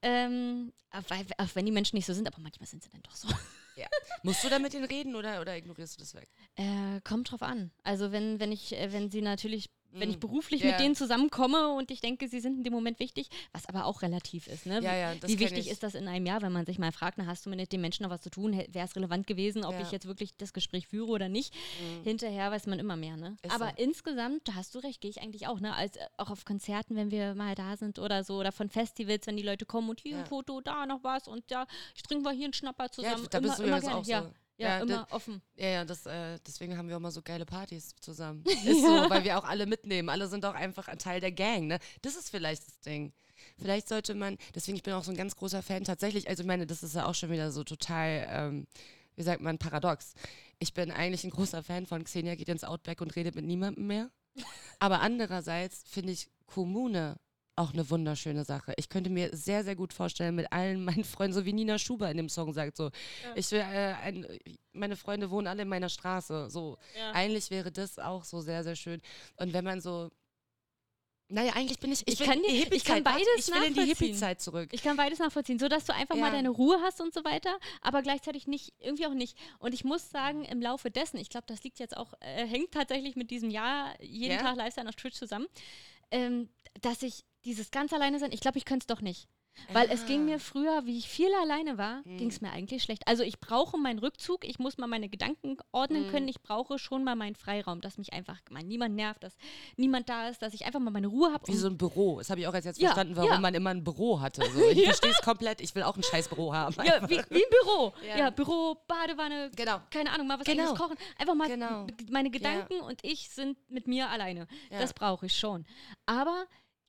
Ähm, weil, auch wenn die Menschen nicht so sind, aber manchmal sind sie dann doch so. [LAUGHS] Ja. Musst du da mit denen reden oder, oder ignorierst du das weg? Äh, kommt drauf an. Also wenn, wenn ich, äh, wenn sie natürlich wenn ich Mm. beruflich Ja. mit denen zusammenkomme und ich denke, sie sind in dem Moment wichtig, was aber auch relativ ist. Ne? Ja, ja, das Wie wichtig ich. ist das in einem Jahr, wenn man sich mal fragt, na, hast du mit dem Menschen noch was zu tun? Wäre es relevant gewesen, ob Ja. ich jetzt wirklich das Gespräch führe oder nicht? Hinterher weiß man immer mehr. Ne? Ist aber so. insgesamt, da hast du recht, gehe ich eigentlich auch. Ne? Als, äh, auch auf Konzerten, wenn wir mal da sind oder so, oder von Festivals, wenn die Leute kommen und hier Ja. ein Foto, da noch was und ja, ich trinken wir hier einen Schnapper Ja, zusammen. da immer, bist du immer ja gerne. auch so. Ja, ja, Ja, immer offen. Ja, ja, das, äh, deswegen haben wir auch mal so geile Partys zusammen. [LAUGHS] Ist so, weil wir auch alle mitnehmen. Alle sind auch einfach ein Teil der Gang, ne? Das ist vielleicht das Ding. Vielleicht sollte man, deswegen ich bin auch so ein ganz großer Fan tatsächlich, also ich meine, das ist ja auch schon wieder so total, ähm, wie sagt man, paradox. Ich bin eigentlich ein großer Fan von Xenia geht ins Outback und redet mit niemandem mehr. [LAUGHS] Aber andererseits finde ich Kommune auch eine wunderschöne Sache. Ich könnte mir sehr, sehr gut vorstellen, mit allen meinen [LAUGHS] Freunden, so wie Nina Schuber in dem Song sagt, so, ich will, äh, ein, meine Freunde wohnen alle in meiner Straße. So, Ja. eigentlich wäre das auch so sehr, sehr schön. Und wenn man so, naja, eigentlich bin ich, ich, Ich will kann die dir- ich kann beides ich will in die. Hippie-Zeit zurück. Ich kann beides nachvollziehen, so dass du einfach mal Ja. deine Ruhe hast und so weiter, aber gleichzeitig nicht, irgendwie auch nicht. Und ich muss sagen, im Laufe dessen, ich glaube, das liegt jetzt auch, äh, hängt tatsächlich mit diesem Jahr jeden Ja? Tag Lifestyle auf Twitch zusammen, ähm, dass ich dieses ganz alleine sein, ich glaube, ich könnte es doch nicht. Weil es ging Ah. mir früher, wie ich viel alleine war, Hm. ging es mir eigentlich schlecht. Also ich brauche meinen Rückzug, ich muss mal meine Gedanken ordnen Hm. können, ich brauche schon mal meinen Freiraum, dass mich einfach mal niemand nervt, dass niemand da ist, dass ich einfach mal meine Ruhe habe. Wie so ein Büro. Das habe ich auch erst jetzt Ja, verstanden, warum ja. man immer ein Büro hatte. [LAUGHS] So. Ich verstehe es komplett. Ich will auch ein scheiß Büro haben. Ja, wie, wie ein Büro. [LAUGHS] Ja. Ja. Büro, Badewanne, Genau. keine Ahnung, mal was Genau. eigenes kochen. Einfach mal Genau. meine Gedanken und ich sind mit mir alleine. Ja. Das brauche ich schon. Aber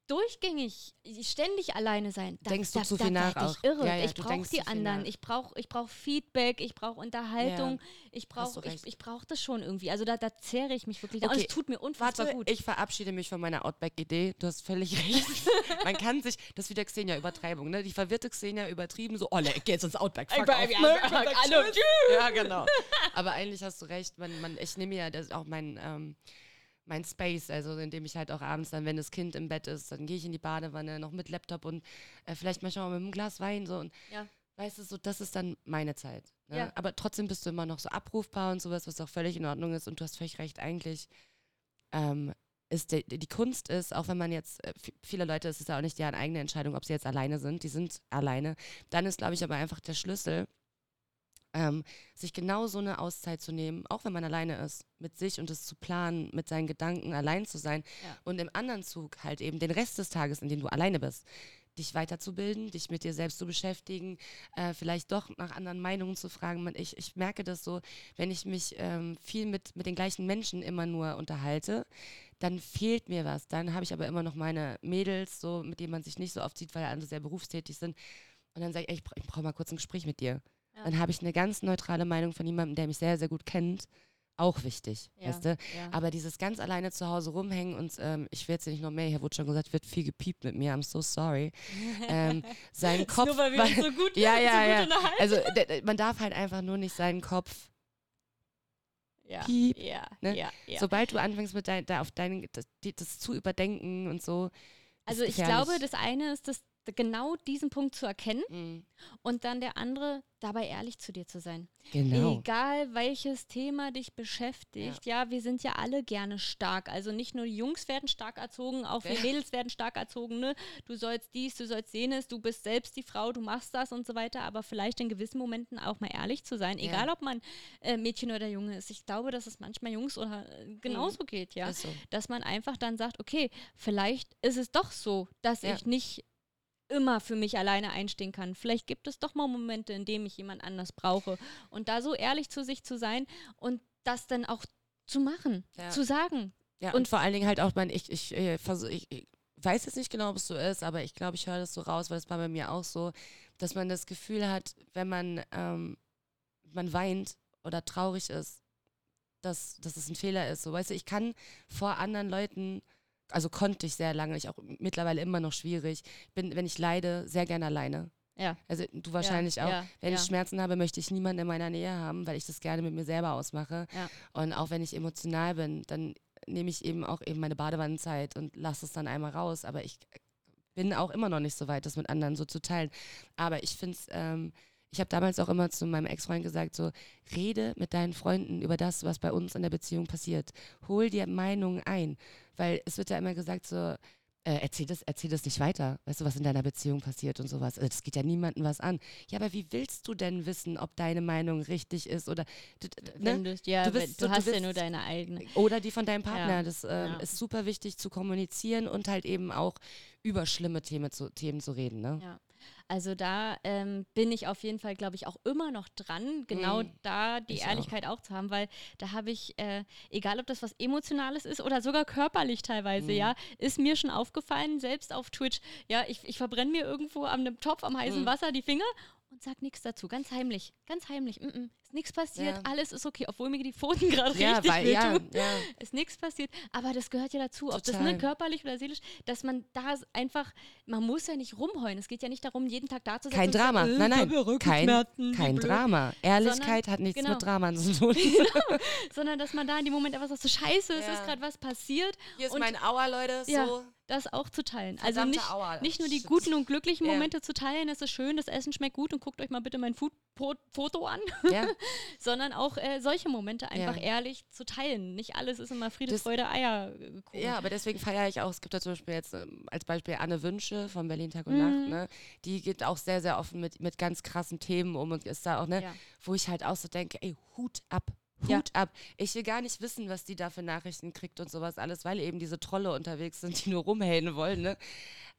durchgängig, ständig alleine sein, da, Denkst du da, zu da viel nach werd ich auch. irre. Ja, ja, ich brauche die anderen. Ich brauche ich brauch Feedback, ich brauche Unterhaltung. Ich Hast brauche ich, ich brauch das schon irgendwie. Also da, da zehre ich mich wirklich. Und Okay, es tut mir unfassbar Warte, gut. ich verabschiede mich von meiner Outback-Idee. Du hast völlig [LAUGHS] recht. Man kann sich, das ist wieder Xenia-Übertreibung, ne? Die verwirrte Xenia übertrieben, so, oh, ne, ich geh jetzt ins Outback. Fuck ja, ne? Ja, genau. Aber eigentlich hast du recht. Man, man, ich nehme ja das auch mein, ähm, mein Space, also in dem ich halt auch abends dann, wenn das Kind im Bett ist, dann gehe ich in die Badewanne, noch mit Laptop und äh, vielleicht manchmal auch mit einem Glas Wein so und Ja. weißt du, so, das ist dann meine Zeit. Ne? Ja. Aber trotzdem bist du immer noch so abrufbar und sowas, was auch völlig in Ordnung ist und du hast völlig recht, eigentlich ähm, ist die, die Kunst ist, auch wenn man jetzt, äh, viele Leute, es ist ja auch nicht deren eigene Entscheidung, ob sie jetzt alleine sind, die sind alleine, dann ist, glaube ich, aber einfach der Schlüssel, ähm, sich genau so eine Auszeit zu nehmen, auch wenn man alleine ist, mit sich und es zu planen, mit seinen Gedanken allein zu sein Ja. und im anderen Zug halt eben den Rest des Tages, in dem du alleine bist, dich weiterzubilden, dich mit dir selbst zu beschäftigen, äh, vielleicht doch nach anderen Meinungen zu fragen. Ich, ich merke das so, wenn ich mich ähm, viel mit, mit den gleichen Menschen immer nur unterhalte, dann fehlt mir was. Dann habe ich aber immer noch meine Mädels, so, mit denen man sich nicht so oft sieht, weil alle sehr berufstätig sind. Und dann sage ich, ey, ich, ich brauche mal kurz ein Gespräch mit dir. Ja. Dann habe ich eine ganz neutrale Meinung von jemandem, der mich sehr, sehr gut kennt. Auch wichtig, Ja, weißt du? ja. Aber dieses ganz alleine zu Hause rumhängen und ähm, ich will jetzt nicht noch mehr, hier wurde schon gesagt, wird viel gepiept mit mir, I'm so sorry. [LAUGHS] ähm, seinen Kopf. Nur weil wir [LAUGHS] so gut, ja, ja, so ja. Also man darf halt einfach nur nicht seinen Kopf. ja, piep, ja, ne? ja, ja. Sobald du anfängst mit dein, da auf dein, das, das zu überdenken und so. Also ich glaube, das eine ist, das genau diesen Punkt zu erkennen Mm, und dann der andere, dabei ehrlich zu dir zu sein. Genau. Egal welches Thema dich beschäftigt, ja. wir sind ja alle gerne stark. Also nicht nur die Jungs werden stark erzogen, auch wir Ja. Mädels werden stark erzogen. Ne? Du sollst dies, du sollst jenes, du bist selbst die Frau, du machst das und so weiter. Aber vielleicht in gewissen Momenten auch mal ehrlich zu sein, Ja. egal ob man äh, Mädchen oder Junge ist. Ich glaube, dass es manchmal Jungs oder äh, genauso geht, ja. So. Dass man einfach dann sagt, okay, vielleicht ist es doch so, dass Ja. ich nicht immer für mich alleine einstehen kann. Vielleicht gibt es doch mal Momente, in denen ich jemand anders brauche. Und da so ehrlich zu sich zu sein und das dann auch zu machen, Ja. zu sagen. Ja, und, Und- vor allen Dingen halt auch, mein, ich, ich, äh, versuch, ich, ich weiß jetzt nicht genau, ob es so ist, aber ich glaube, ich höre das so raus, weil es war bei mir auch so, dass man das Gefühl hat, wenn man, ähm, man weint oder traurig ist, dass, dass es ein Fehler ist. So, weißt du, ich kann vor anderen Leuten, also konnte ich sehr lange, ich auch mittlerweile immer noch schwierig, bin, wenn ich leide, sehr gerne alleine. Ja. Also du wahrscheinlich ja, auch. Ja, Wenn ja. ich Schmerzen habe, möchte ich niemanden in meiner Nähe haben, weil ich das gerne mit mir selber ausmache. Ja. Und auch wenn ich emotional bin, dann nehme ich eben auch eben meine Badewannenzeit und lasse es dann einmal raus. Aber ich bin auch immer noch nicht so weit, das mit anderen so zu teilen. Aber ich finde es, ähm, ich habe damals auch immer zu meinem Ex-Freund gesagt, so, rede mit deinen Freunden über das, was bei uns in der Beziehung passiert. Hol dir Meinungen ein. Weil es wird ja immer gesagt, so, äh, erzähl, das, erzähl das nicht weiter, weißt du, was in deiner Beziehung passiert und sowas. Also das geht ja niemandem was an. Ja, aber wie willst du denn wissen, ob deine Meinung richtig ist oder du, ne? du, ja, du, bist, du, du hast ja nur deine eigene. Oder die von deinem Partner. Ja. Das äh, Ja. ist super wichtig zu kommunizieren und halt eben auch über schlimme Themen zu, Themen zu reden. Ne? Ja. Also da ähm, bin ich auf jeden Fall, glaube ich, auch immer noch dran, genau Mm, da die ich auch. Ehrlichkeit auch. zu haben, weil da habe ich, äh, egal ob das was Emotionales ist oder sogar körperlich teilweise, Mm. ja, ist mir schon aufgefallen, selbst auf Twitch, ja, ich, ich verbrenne mir irgendwo am Topf am heißen Mm. Wasser die Finger und sag nichts dazu, ganz heimlich, ganz heimlich, mm -mm, ist nichts passiert, Ja. alles ist okay, obwohl mir die Pfoten [LAUGHS] gerade Ja, richtig weil, ja, ja. Ist nichts passiert, aber das gehört ja dazu, ob das Total. ne, körperlich oder seelisch, dass man da einfach, man muss ja nicht rumheulen. Es geht ja nicht darum, jeden Tag da zu sitzen Kein zu sagen, Drama. äh, Nein, nein. Kein, kein. Drama. Ehrlichkeit hat nichts genau. mit Drama zu [LAUGHS] tun. Sondern dass man da in dem Moment einfach sagt, so scheiße, es ist gerade was passiert, Hier ist Und- mein Auer, Leute. Ja. So. Das auch zu teilen. Also nicht, Aua. nicht nur die Shit. guten und glücklichen Ja. Momente zu teilen, es ist schön, das Essen schmeckt gut und guckt euch mal bitte mein Food Foto an, Ja, [LAUGHS] sondern auch äh, solche Momente einfach Ja. ehrlich zu teilen. Nicht alles ist immer Friede, Das- Freude, Eierkuchen. ja, aber deswegen feiere ich auch, es gibt da zum Beispiel jetzt ähm, als Beispiel Anne Wünsche von Berlin Tag und Mhm. Nacht, ne? Die geht auch sehr, sehr offen mit, mit ganz krassen Themen um und ist da auch, ne? Ja. Wo ich halt auch so denke, ey, Hut ab. Hut Ja. ab. Ich will gar nicht wissen, was die da für Nachrichten kriegt und sowas alles, weil eben diese Trolle unterwegs sind, [LAUGHS] die nur rumhaten wollen, ne?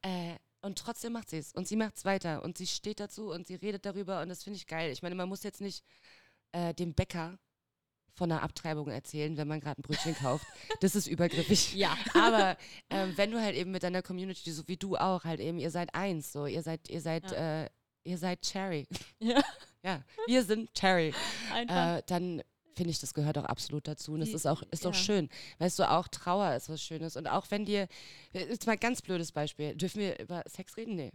Äh, und trotzdem macht sie es. Und sie macht es weiter. Und sie steht dazu und sie redet darüber. Und das finde ich geil. Ich meine, man muss jetzt nicht äh, dem Bäcker von einer Abtreibung erzählen, wenn man gerade ein Brötchen kauft. Das ist übergriffig. [LAUGHS] Ja. [LAUGHS] Aber ähm, wenn du halt eben mit deiner Community, so wie du auch, halt eben, ihr seid eins, so, ihr seid, ihr seid, äh, ihr seid Cherry. Ja. Ja, wir sind Cherry. Einfach. Äh, dann finde ich, das gehört auch absolut dazu. Und es ist auch, ist ja. schön. Weißt du, auch Trauer ist was Schönes. Und auch wenn dir, jetzt mal ein ganz blödes Beispiel, dürfen wir über Sex reden? Nee.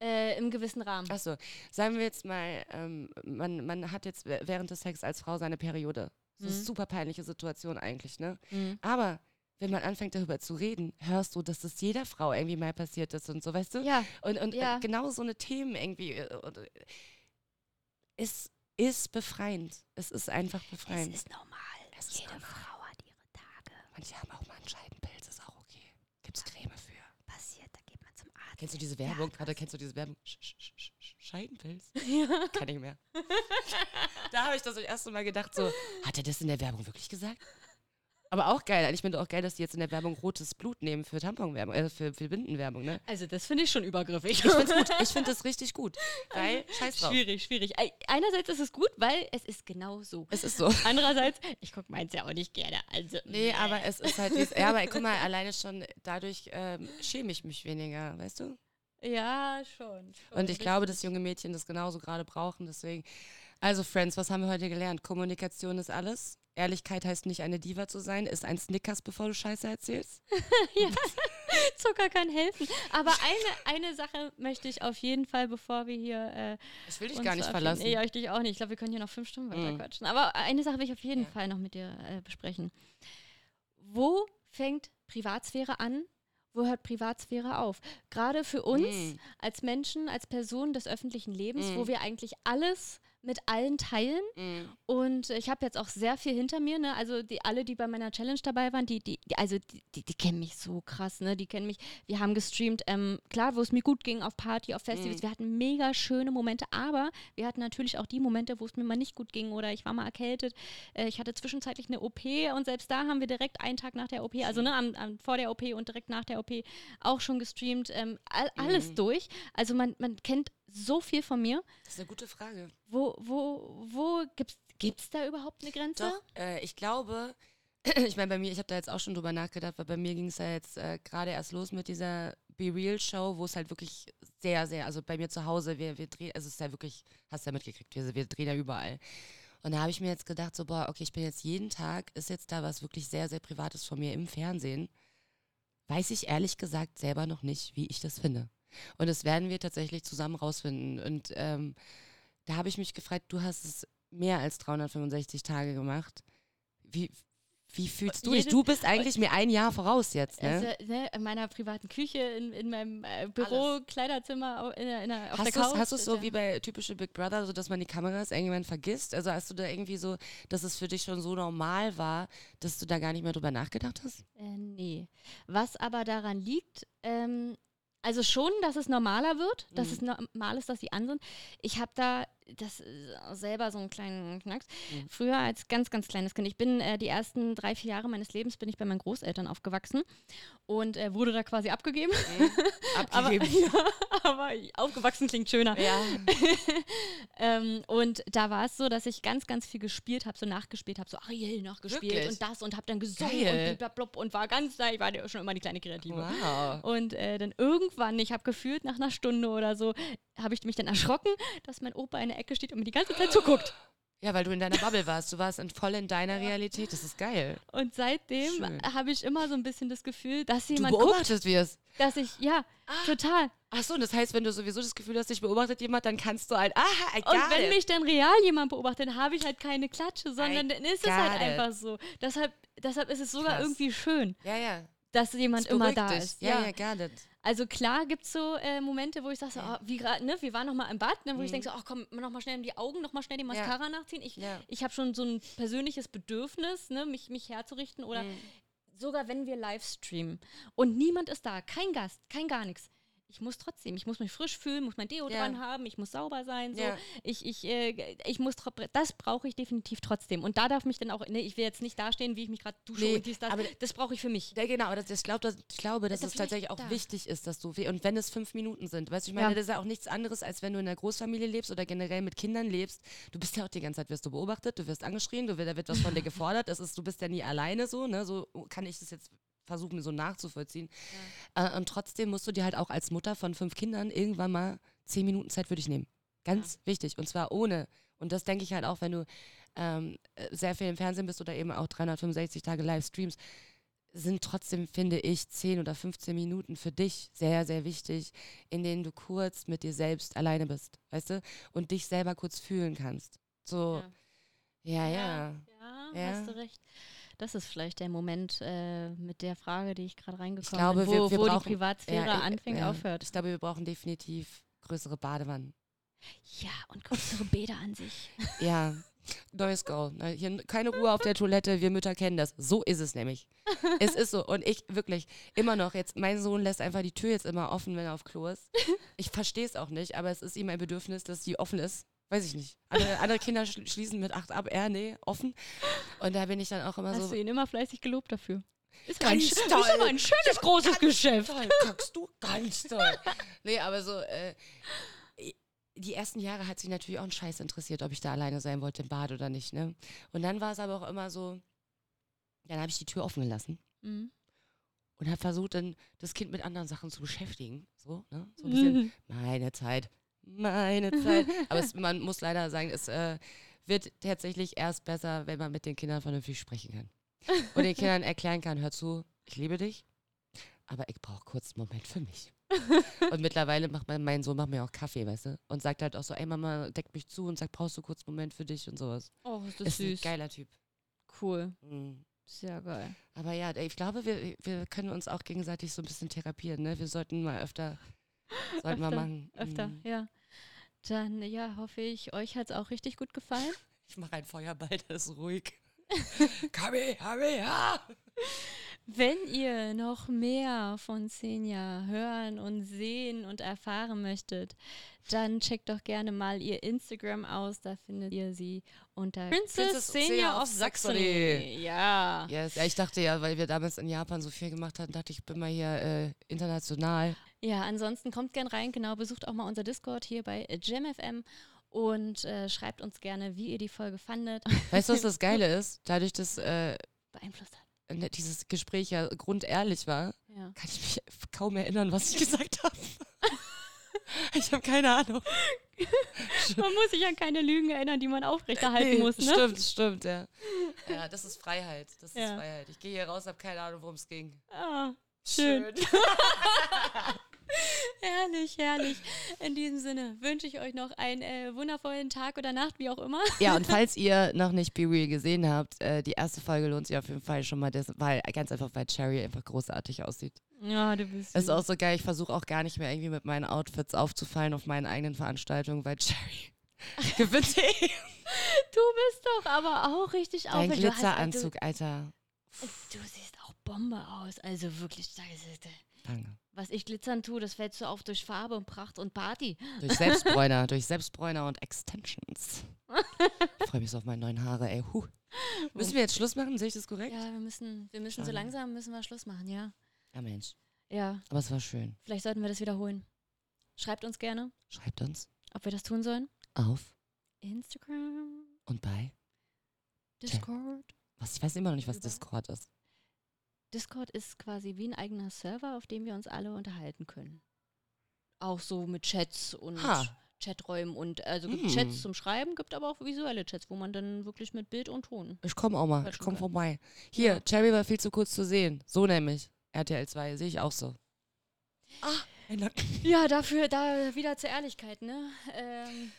Äh, Im gewissen Rahmen. Achso, sagen wir jetzt mal, ähm, man, man hat jetzt während des Sex als Frau seine Periode. Das ist Mhm. eine super peinliche Situation eigentlich, ne? Mhm. Aber wenn man anfängt darüber zu reden, hörst du, dass das jeder Frau irgendwie mal passiert ist und so, weißt du? Ja, Und, und Ja. genau so eine Themen irgendwie äh, äh, ist, ist befreiend. Es ist einfach befreiend. es ist normal. Es ist Jede normal. Frau hat ihre Tage. Manche haben auch mal einen Scheidenpilz, ist auch okay. Gibt's Creme für. Passiert, da geht man zum Arzt. Kennst du diese Werbung? Warte, kennst du diese Werbung? -sch -sch -sch Scheidenpilz? [LAUGHS] Ja. Kann ich mehr. [LAUGHS] da habe ich das das erste Mal gedacht, so, hat er das in der Werbung wirklich gesagt? Aber auch geil. Ich finde auch geil, dass die jetzt in der Werbung rotes Blut nehmen für Tamponwerbung, äh, für, für Bindenwerbung, ne? Also das finde ich schon übergriffig. Ich finde gut. [LAUGHS] Ich finde das richtig gut. Weil, scheiß drauf. Schwierig, schwierig. Ei- Einerseits ist es gut, weil es ist genau so. Es ist so. Andererseits, ich gucke meins ja auch nicht gerne. Also, Nee, aber es ist halt, ja, aber guck mal, alleine schon dadurch ähm, schäme ich mich weniger, weißt du? Ja, schon. schon Und ich glaube, dass junge Mädchen das genauso gerade brauchen, deswegen. Also, Friends, was haben wir heute gelernt? Kommunikation ist alles. Ehrlichkeit heißt nicht eine Diva zu sein, ist ein Snickers, bevor du Scheiße erzählst. [LAUGHS] [LAUGHS] Zucker kann helfen. Aber eine, eine Sache möchte ich auf jeden Fall, bevor wir hier. Äh, Ich will dich uns gar nicht verlassen. Nee, ja, ich dich auch nicht. Ich glaube, wir können hier noch fünf Stunden weiter Mhm. quatschen. Aber eine Sache will ich auf jeden Ja. Fall noch mit dir äh, besprechen. Wo fängt Privatsphäre an? Wo hört Privatsphäre auf? Gerade für uns Mhm. als Menschen, als Personen des öffentlichen Lebens, wo Mhm. wir eigentlich alles mit allen teilen. Mhm. Und ich habe jetzt auch sehr viel hinter mir, ne? Also die alle, die bei meiner Challenge dabei waren, die, die, die also die, die, die kennen mich so krass, ne? Die kennen mich. Wir haben gestreamt, ähm, klar, wo es mir gut ging, auf Party, auf Festivals. Mhm. Wir hatten mega schöne Momente, aber wir hatten natürlich auch die Momente, wo es mir mal nicht gut ging oder ich war mal erkältet. Äh, ich hatte zwischenzeitlich eine OP und selbst da haben wir direkt einen Tag nach der OP, also ne, am, am, vor der OP und direkt nach der OP auch schon gestreamt. Ähm, all, alles Mhm. durch. Also man, man kennt so viel von mir. Das ist eine gute Frage. Wo, wo, wo gibt's, gibt's da überhaupt eine Grenze? Doch, äh, ich glaube, [CLEARS THROAT] ich meine, bei mir, ich habe da jetzt auch schon drüber nachgedacht, weil bei mir ging es ja jetzt äh, gerade erst los mit dieser Be Real Show, wo es halt wirklich sehr, sehr, also bei mir zu Hause, wir, wir drehen, also es ist ja wirklich, hast du ja mitgekriegt, wir, wir drehen ja überall. Und da habe ich mir jetzt gedacht, so, boah, okay, ich bin jetzt jeden Tag, ist jetzt da was wirklich sehr, sehr Privates von mir im Fernsehen. Weiß ich ehrlich gesagt selber noch nicht, wie ich das finde. Und das werden wir tatsächlich zusammen rausfinden. Und ähm, da habe ich mich gefragt, du hast es mehr als 365 Tage gemacht. Wie, Wie fühlst du dich? Du bist eigentlich mir ein Jahr voraus jetzt, ne? Also, ne, in meiner privaten Küche, in, in meinem äh, Büro, Kleiderzimmer, au- in der, in auf Hast der du Couch. hast du's so ja. wie bei typische Big Brother, so dass man die Kameras irgendwann vergisst? Also hast du da irgendwie so, dass es für dich schon so normal war, dass du da gar nicht mehr drüber nachgedacht hast? Äh, nee. Was aber daran liegt, ähm, also schon, dass es normaler wird, dass Mhm. es normal ist, dass sie an sind. Ich habe da das ist selber so einen kleinen Knacks. Mhm. Früher als ganz, ganz kleines Kind. Ich bin äh, die ersten drei, vier Jahre meines Lebens bin ich bei meinen Großeltern aufgewachsen und äh, wurde da quasi abgegeben. [LAUGHS] Aber, Abgegeben. [LAUGHS] ja, aber aufgewachsen klingt schöner. ja. [LAUGHS] ähm, und da war es so, dass ich ganz, ganz viel gespielt habe, so nachgespielt habe, so Ariel nachgespielt Wirklich? und das und habe dann gesungen Geil. und blablabla und war ganz, ich war ja schon immer die kleine Kreative. Wow. Und äh, dann irgendwann, ich habe gefühlt nach einer Stunde oder so, habe ich mich dann erschrocken, dass mein Opa in der Ecke steht und mir die ganze Zeit zuguckt. Ja, weil du in deiner Bubble warst. Du warst in, voll in deiner Realität. Das ist geil. Und seitdem habe ich immer so ein bisschen das Gefühl, dass Du jemand guckt, beobachtest wir's. dass ich, ja, total. Ach so, und das heißt, wenn du sowieso das Gefühl hast, dich beobachtet jemand, dann kannst du halt, aha, got Und wenn mich dann real jemand beobachtet, dann habe ich halt keine Klatsche, sondern I dann ist es halt it. einfach so. Deshalb, deshalb ist es sogar Krass. irgendwie schön, ja, ja. dass jemand Das immer da dich. ist. Ja, ja, got it. Also klar gibt es so äh, Momente, wo ich sage, so, oh, wie gerade, ne, wir waren noch mal im Bad, ne, wo ich Mhm. denke so, ach komm, noch mal schnell in die Augen, noch mal schnell die Mascara nachziehen. Ich, Ja. ich habe schon so ein persönliches Bedürfnis, ne, mich, mich herzurichten oder Mhm. sogar wenn wir live streamen und niemand ist da, kein Gast, kein gar nichts. Ich muss trotzdem, ich muss mich frisch fühlen, muss mein Deo Ja. dran haben, ich muss sauber sein, so. Ja. Ich, ich, äh, ich muss, das brauche ich definitiv trotzdem. Und da darf mich dann auch, ne, ich will jetzt nicht dastehen, wie ich mich gerade dusche Nee, und dies, das. aber- das brauche ich für mich. Ja, genau, aber das, ich, glaub, das, ich glaube, dass es tatsächlich auch da. wichtig ist, dass du, und wenn es fünf Minuten sind, weißt du, ich meine, Ja. das ist ja auch nichts anderes, als wenn du in einer Großfamilie lebst oder generell mit Kindern lebst. Du bist ja auch die ganze Zeit, wirst du beobachtet, du wirst angeschrien, du, da wird was von dir [LAUGHS] gefordert, das ist, du bist ja nie alleine so, ne, so kann ich das jetzt versuchen, so nachzuvollziehen. Äh, und trotzdem musst du dir halt auch als Mutter von fünf Kindern irgendwann mal zehn Minuten Zeit für dich nehmen. Ganz wichtig. Und zwar ohne. Und das denke ich halt auch, wenn du ähm, äh, sehr viel im Fernsehen bist oder eben auch 365 Tage live streamst, sind trotzdem, finde ich, 10 oder 15 Minuten für dich sehr, sehr wichtig, in denen du kurz mit dir selbst alleine bist, weißt du? Und dich selber kurz fühlen kannst. So, ja, ja. Ja, Ja. hast du recht. Das ist vielleicht der Moment äh, mit der Frage, die ich gerade reingekommen glaube, bin, wir- wo, wir wo brauchen- die Privatsphäre Ja, ich- anfängt, ja. aufhört. Ich glaube, wir brauchen definitiv größere Badewannen. Ja, und größere Bäder an sich. [LAUGHS] Ja, neues Goal. Ne? Hier keine Ruhe auf der Toilette, wir Mütter kennen das. So ist es nämlich. es ist so. Und ich wirklich immer noch, jetzt, mein Sohn lässt einfach die Tür jetzt immer offen, wenn er auf Klo ist. Ich verstehe es auch nicht, aber es ist ihm ein Bedürfnis, dass die offen ist. Weiß ich nicht. Andere, andere Kinder schl schließen mit acht ab, er, nee, offen. Und da bin ich dann auch immer Hast so. du ihn immer fleißig gelobt dafür? Ist Ganz ein, toll. Ist aber ein schönes, großes Geschäft. Toll, kackst du? Ganz toll. nee, aber so, äh, die ersten Jahre hat sich natürlich auch ein Scheiß interessiert, ob ich da alleine sein wollte im Bad oder nicht, ne? Und dann war es aber auch immer so, dann habe ich die Tür offen gelassen Mhm. und habe versucht, dann das Kind mit anderen Sachen zu beschäftigen. So, ne? So ein bisschen, Mhm. [LAUGHS] meine Zeit, meine [LAUGHS] Zeit. Aber es, man muss leider sagen, es äh, wird tatsächlich erst besser, wenn man mit den Kindern vernünftig sprechen kann. Und den Kindern erklären kann, hör zu, ich liebe dich, aber ich brauche kurz einen Moment für mich. [LAUGHS] und mittlerweile macht mein, mein Sohn macht mir auch Kaffee, weißt du? Und sagt halt auch so, ey Mama, deck mich zu und sagt, brauchst du kurz einen Moment für dich und sowas. Oh, ist das ist ein süß. geiler Typ. Cool. Mhm. Sehr geil. Aber ja, ich glaube, wir, wir können uns auch gegenseitig so ein bisschen therapieren, ne? Wir sollten mal öfter, sollten wir Öfter, machen. Öfter, Mhm. ja. Dann, ja, hoffe ich, euch hat es auch richtig gut gefallen. [LAUGHS] Ich mache ein Feuerball, das ist ruhig. [LAUGHS] Kabi, Kabi, ja! Wenn ihr noch mehr von Senja hören und sehen und erfahren möchtet, dann checkt doch gerne mal ihr Instagram aus. Da findet ihr sie unter Princess Princess Senja of Saxony. Ja. Yes. Ja, ich dachte ja, weil wir damals in Japan so viel gemacht hatten, dachte ich, ich bin mal hier äh, international. Ja, ansonsten kommt gern rein. Genau, besucht auch mal unser Discord hier bei JamFM und äh, schreibt uns gerne, wie ihr die Folge fandet. [LAUGHS] Weißt du, was das Geile ist? Dadurch, dass äh, Beeinflusst hat. ne, dieses Gespräch ja grundehrlich war, Ja. kann ich mich kaum erinnern, was ich [LAUGHS] gesagt habe. [LAUGHS] ich habe keine Ahnung. Man muss sich an keine Lügen erinnern, die man aufrechterhalten Nee, muss, ne? Stimmt, stimmt, ja. Ja, das ist Freiheit. Das ist Ja. Freiheit. Ich gehe hier raus, habe keine Ahnung, worum es ging. Ah, schön. Herrlich. [LAUGHS] herrlich, herrlich. In diesem Sinne wünsche ich euch noch einen äh, wundervollen Tag oder Nacht, wie auch immer. Ja, und [LAUGHS] falls ihr noch nicht Be Real gesehen habt, äh, die erste Folge lohnt sich auf jeden Fall schon mal, des, weil ganz einfach, weil Cherry einfach großartig aussieht. Ja, du bist. Ist auch so geil, ich versuche auch gar nicht mehr irgendwie mit meinen Outfits aufzufallen auf meinen eigenen Veranstaltungen, weil Cherry [LAUGHS] gewinnt eh. Du bist doch aber auch richtig Dein. Du hast- Glitzeranzug, Alter. Du, siehst Bombe aus. Also wirklich, Danke. was ich glitzern tue, das fällt so auf durch Farbe und Pracht und Party. Durch Selbstbräuner, [LAUGHS] durch Selbstbräuner und Extensions. Ich [LAUGHS] freue mich so auf meine neuen Haare, ey. Huh. Müssen wir jetzt Schluss machen? Sehe ich das korrekt? Ja, wir müssen, wir müssen so langsam müssen wir Schluss machen, ja. Ja, Mensch. Ja, Aber es war schön. vielleicht sollten wir das wiederholen. Schreibt uns gerne, Schreibt uns ob wir das tun sollen. auf Instagram, und bei. Discord. Was, ich weiß immer noch nicht, was Über? Discord ist. Discord ist quasi wie ein eigener Server, auf dem wir uns alle unterhalten können. Auch so mit Chats und Ha. Chaträumen und also gibt Hm. Chats zum Schreiben, gibt aber auch visuelle Chats, wo man dann wirklich mit Bild und Ton. Ich komme auch mal. Ich komme vorbei. Hier, Ja. Cherry war viel zu kurz zu sehen. So nämlich. RTL 2, sehe ich auch so. Ah, ein Nacken. Ja, dafür, da wieder zur Ehrlichkeit, ne? Ähm,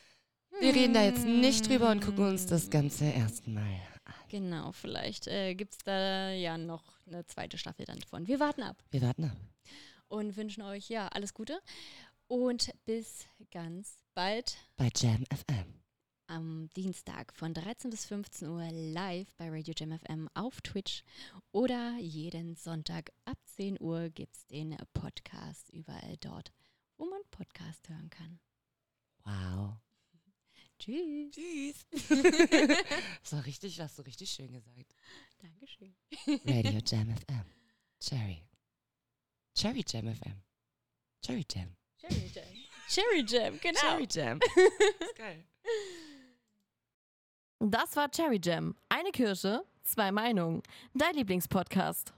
Wir reden da jetzt nicht drüber und gucken uns das Ganze erstmal an. Genau, vielleicht äh, gibt es da ja noch eine zweite Staffel dann von. Wir warten ab Wir warten ab. und wünschen euch ja alles Gute und bis ganz bald Bei Jam FM. am Dienstag von 13 bis 15 Uhr live bei Radio Jam FM auf Twitch oder jeden Sonntag ab 10 Uhr gibt es den Podcast überall dort, wo man Podcast hören kann. Wow. Tschüss. Tschüss. [LAUGHS] [LAUGHS] das war richtig, hast du richtig schön gesagt. Dankeschön. Radio [LAUGHS] Jam FM. Cherry. Cherry Jam FM. Cherry Jam. Cherry Jam. Cherry Jam, genau. Cherry Jam. ist geil. Das war Cherry Jam. Eine Kirsche, zwei Meinungen. Dein Lieblingspodcast.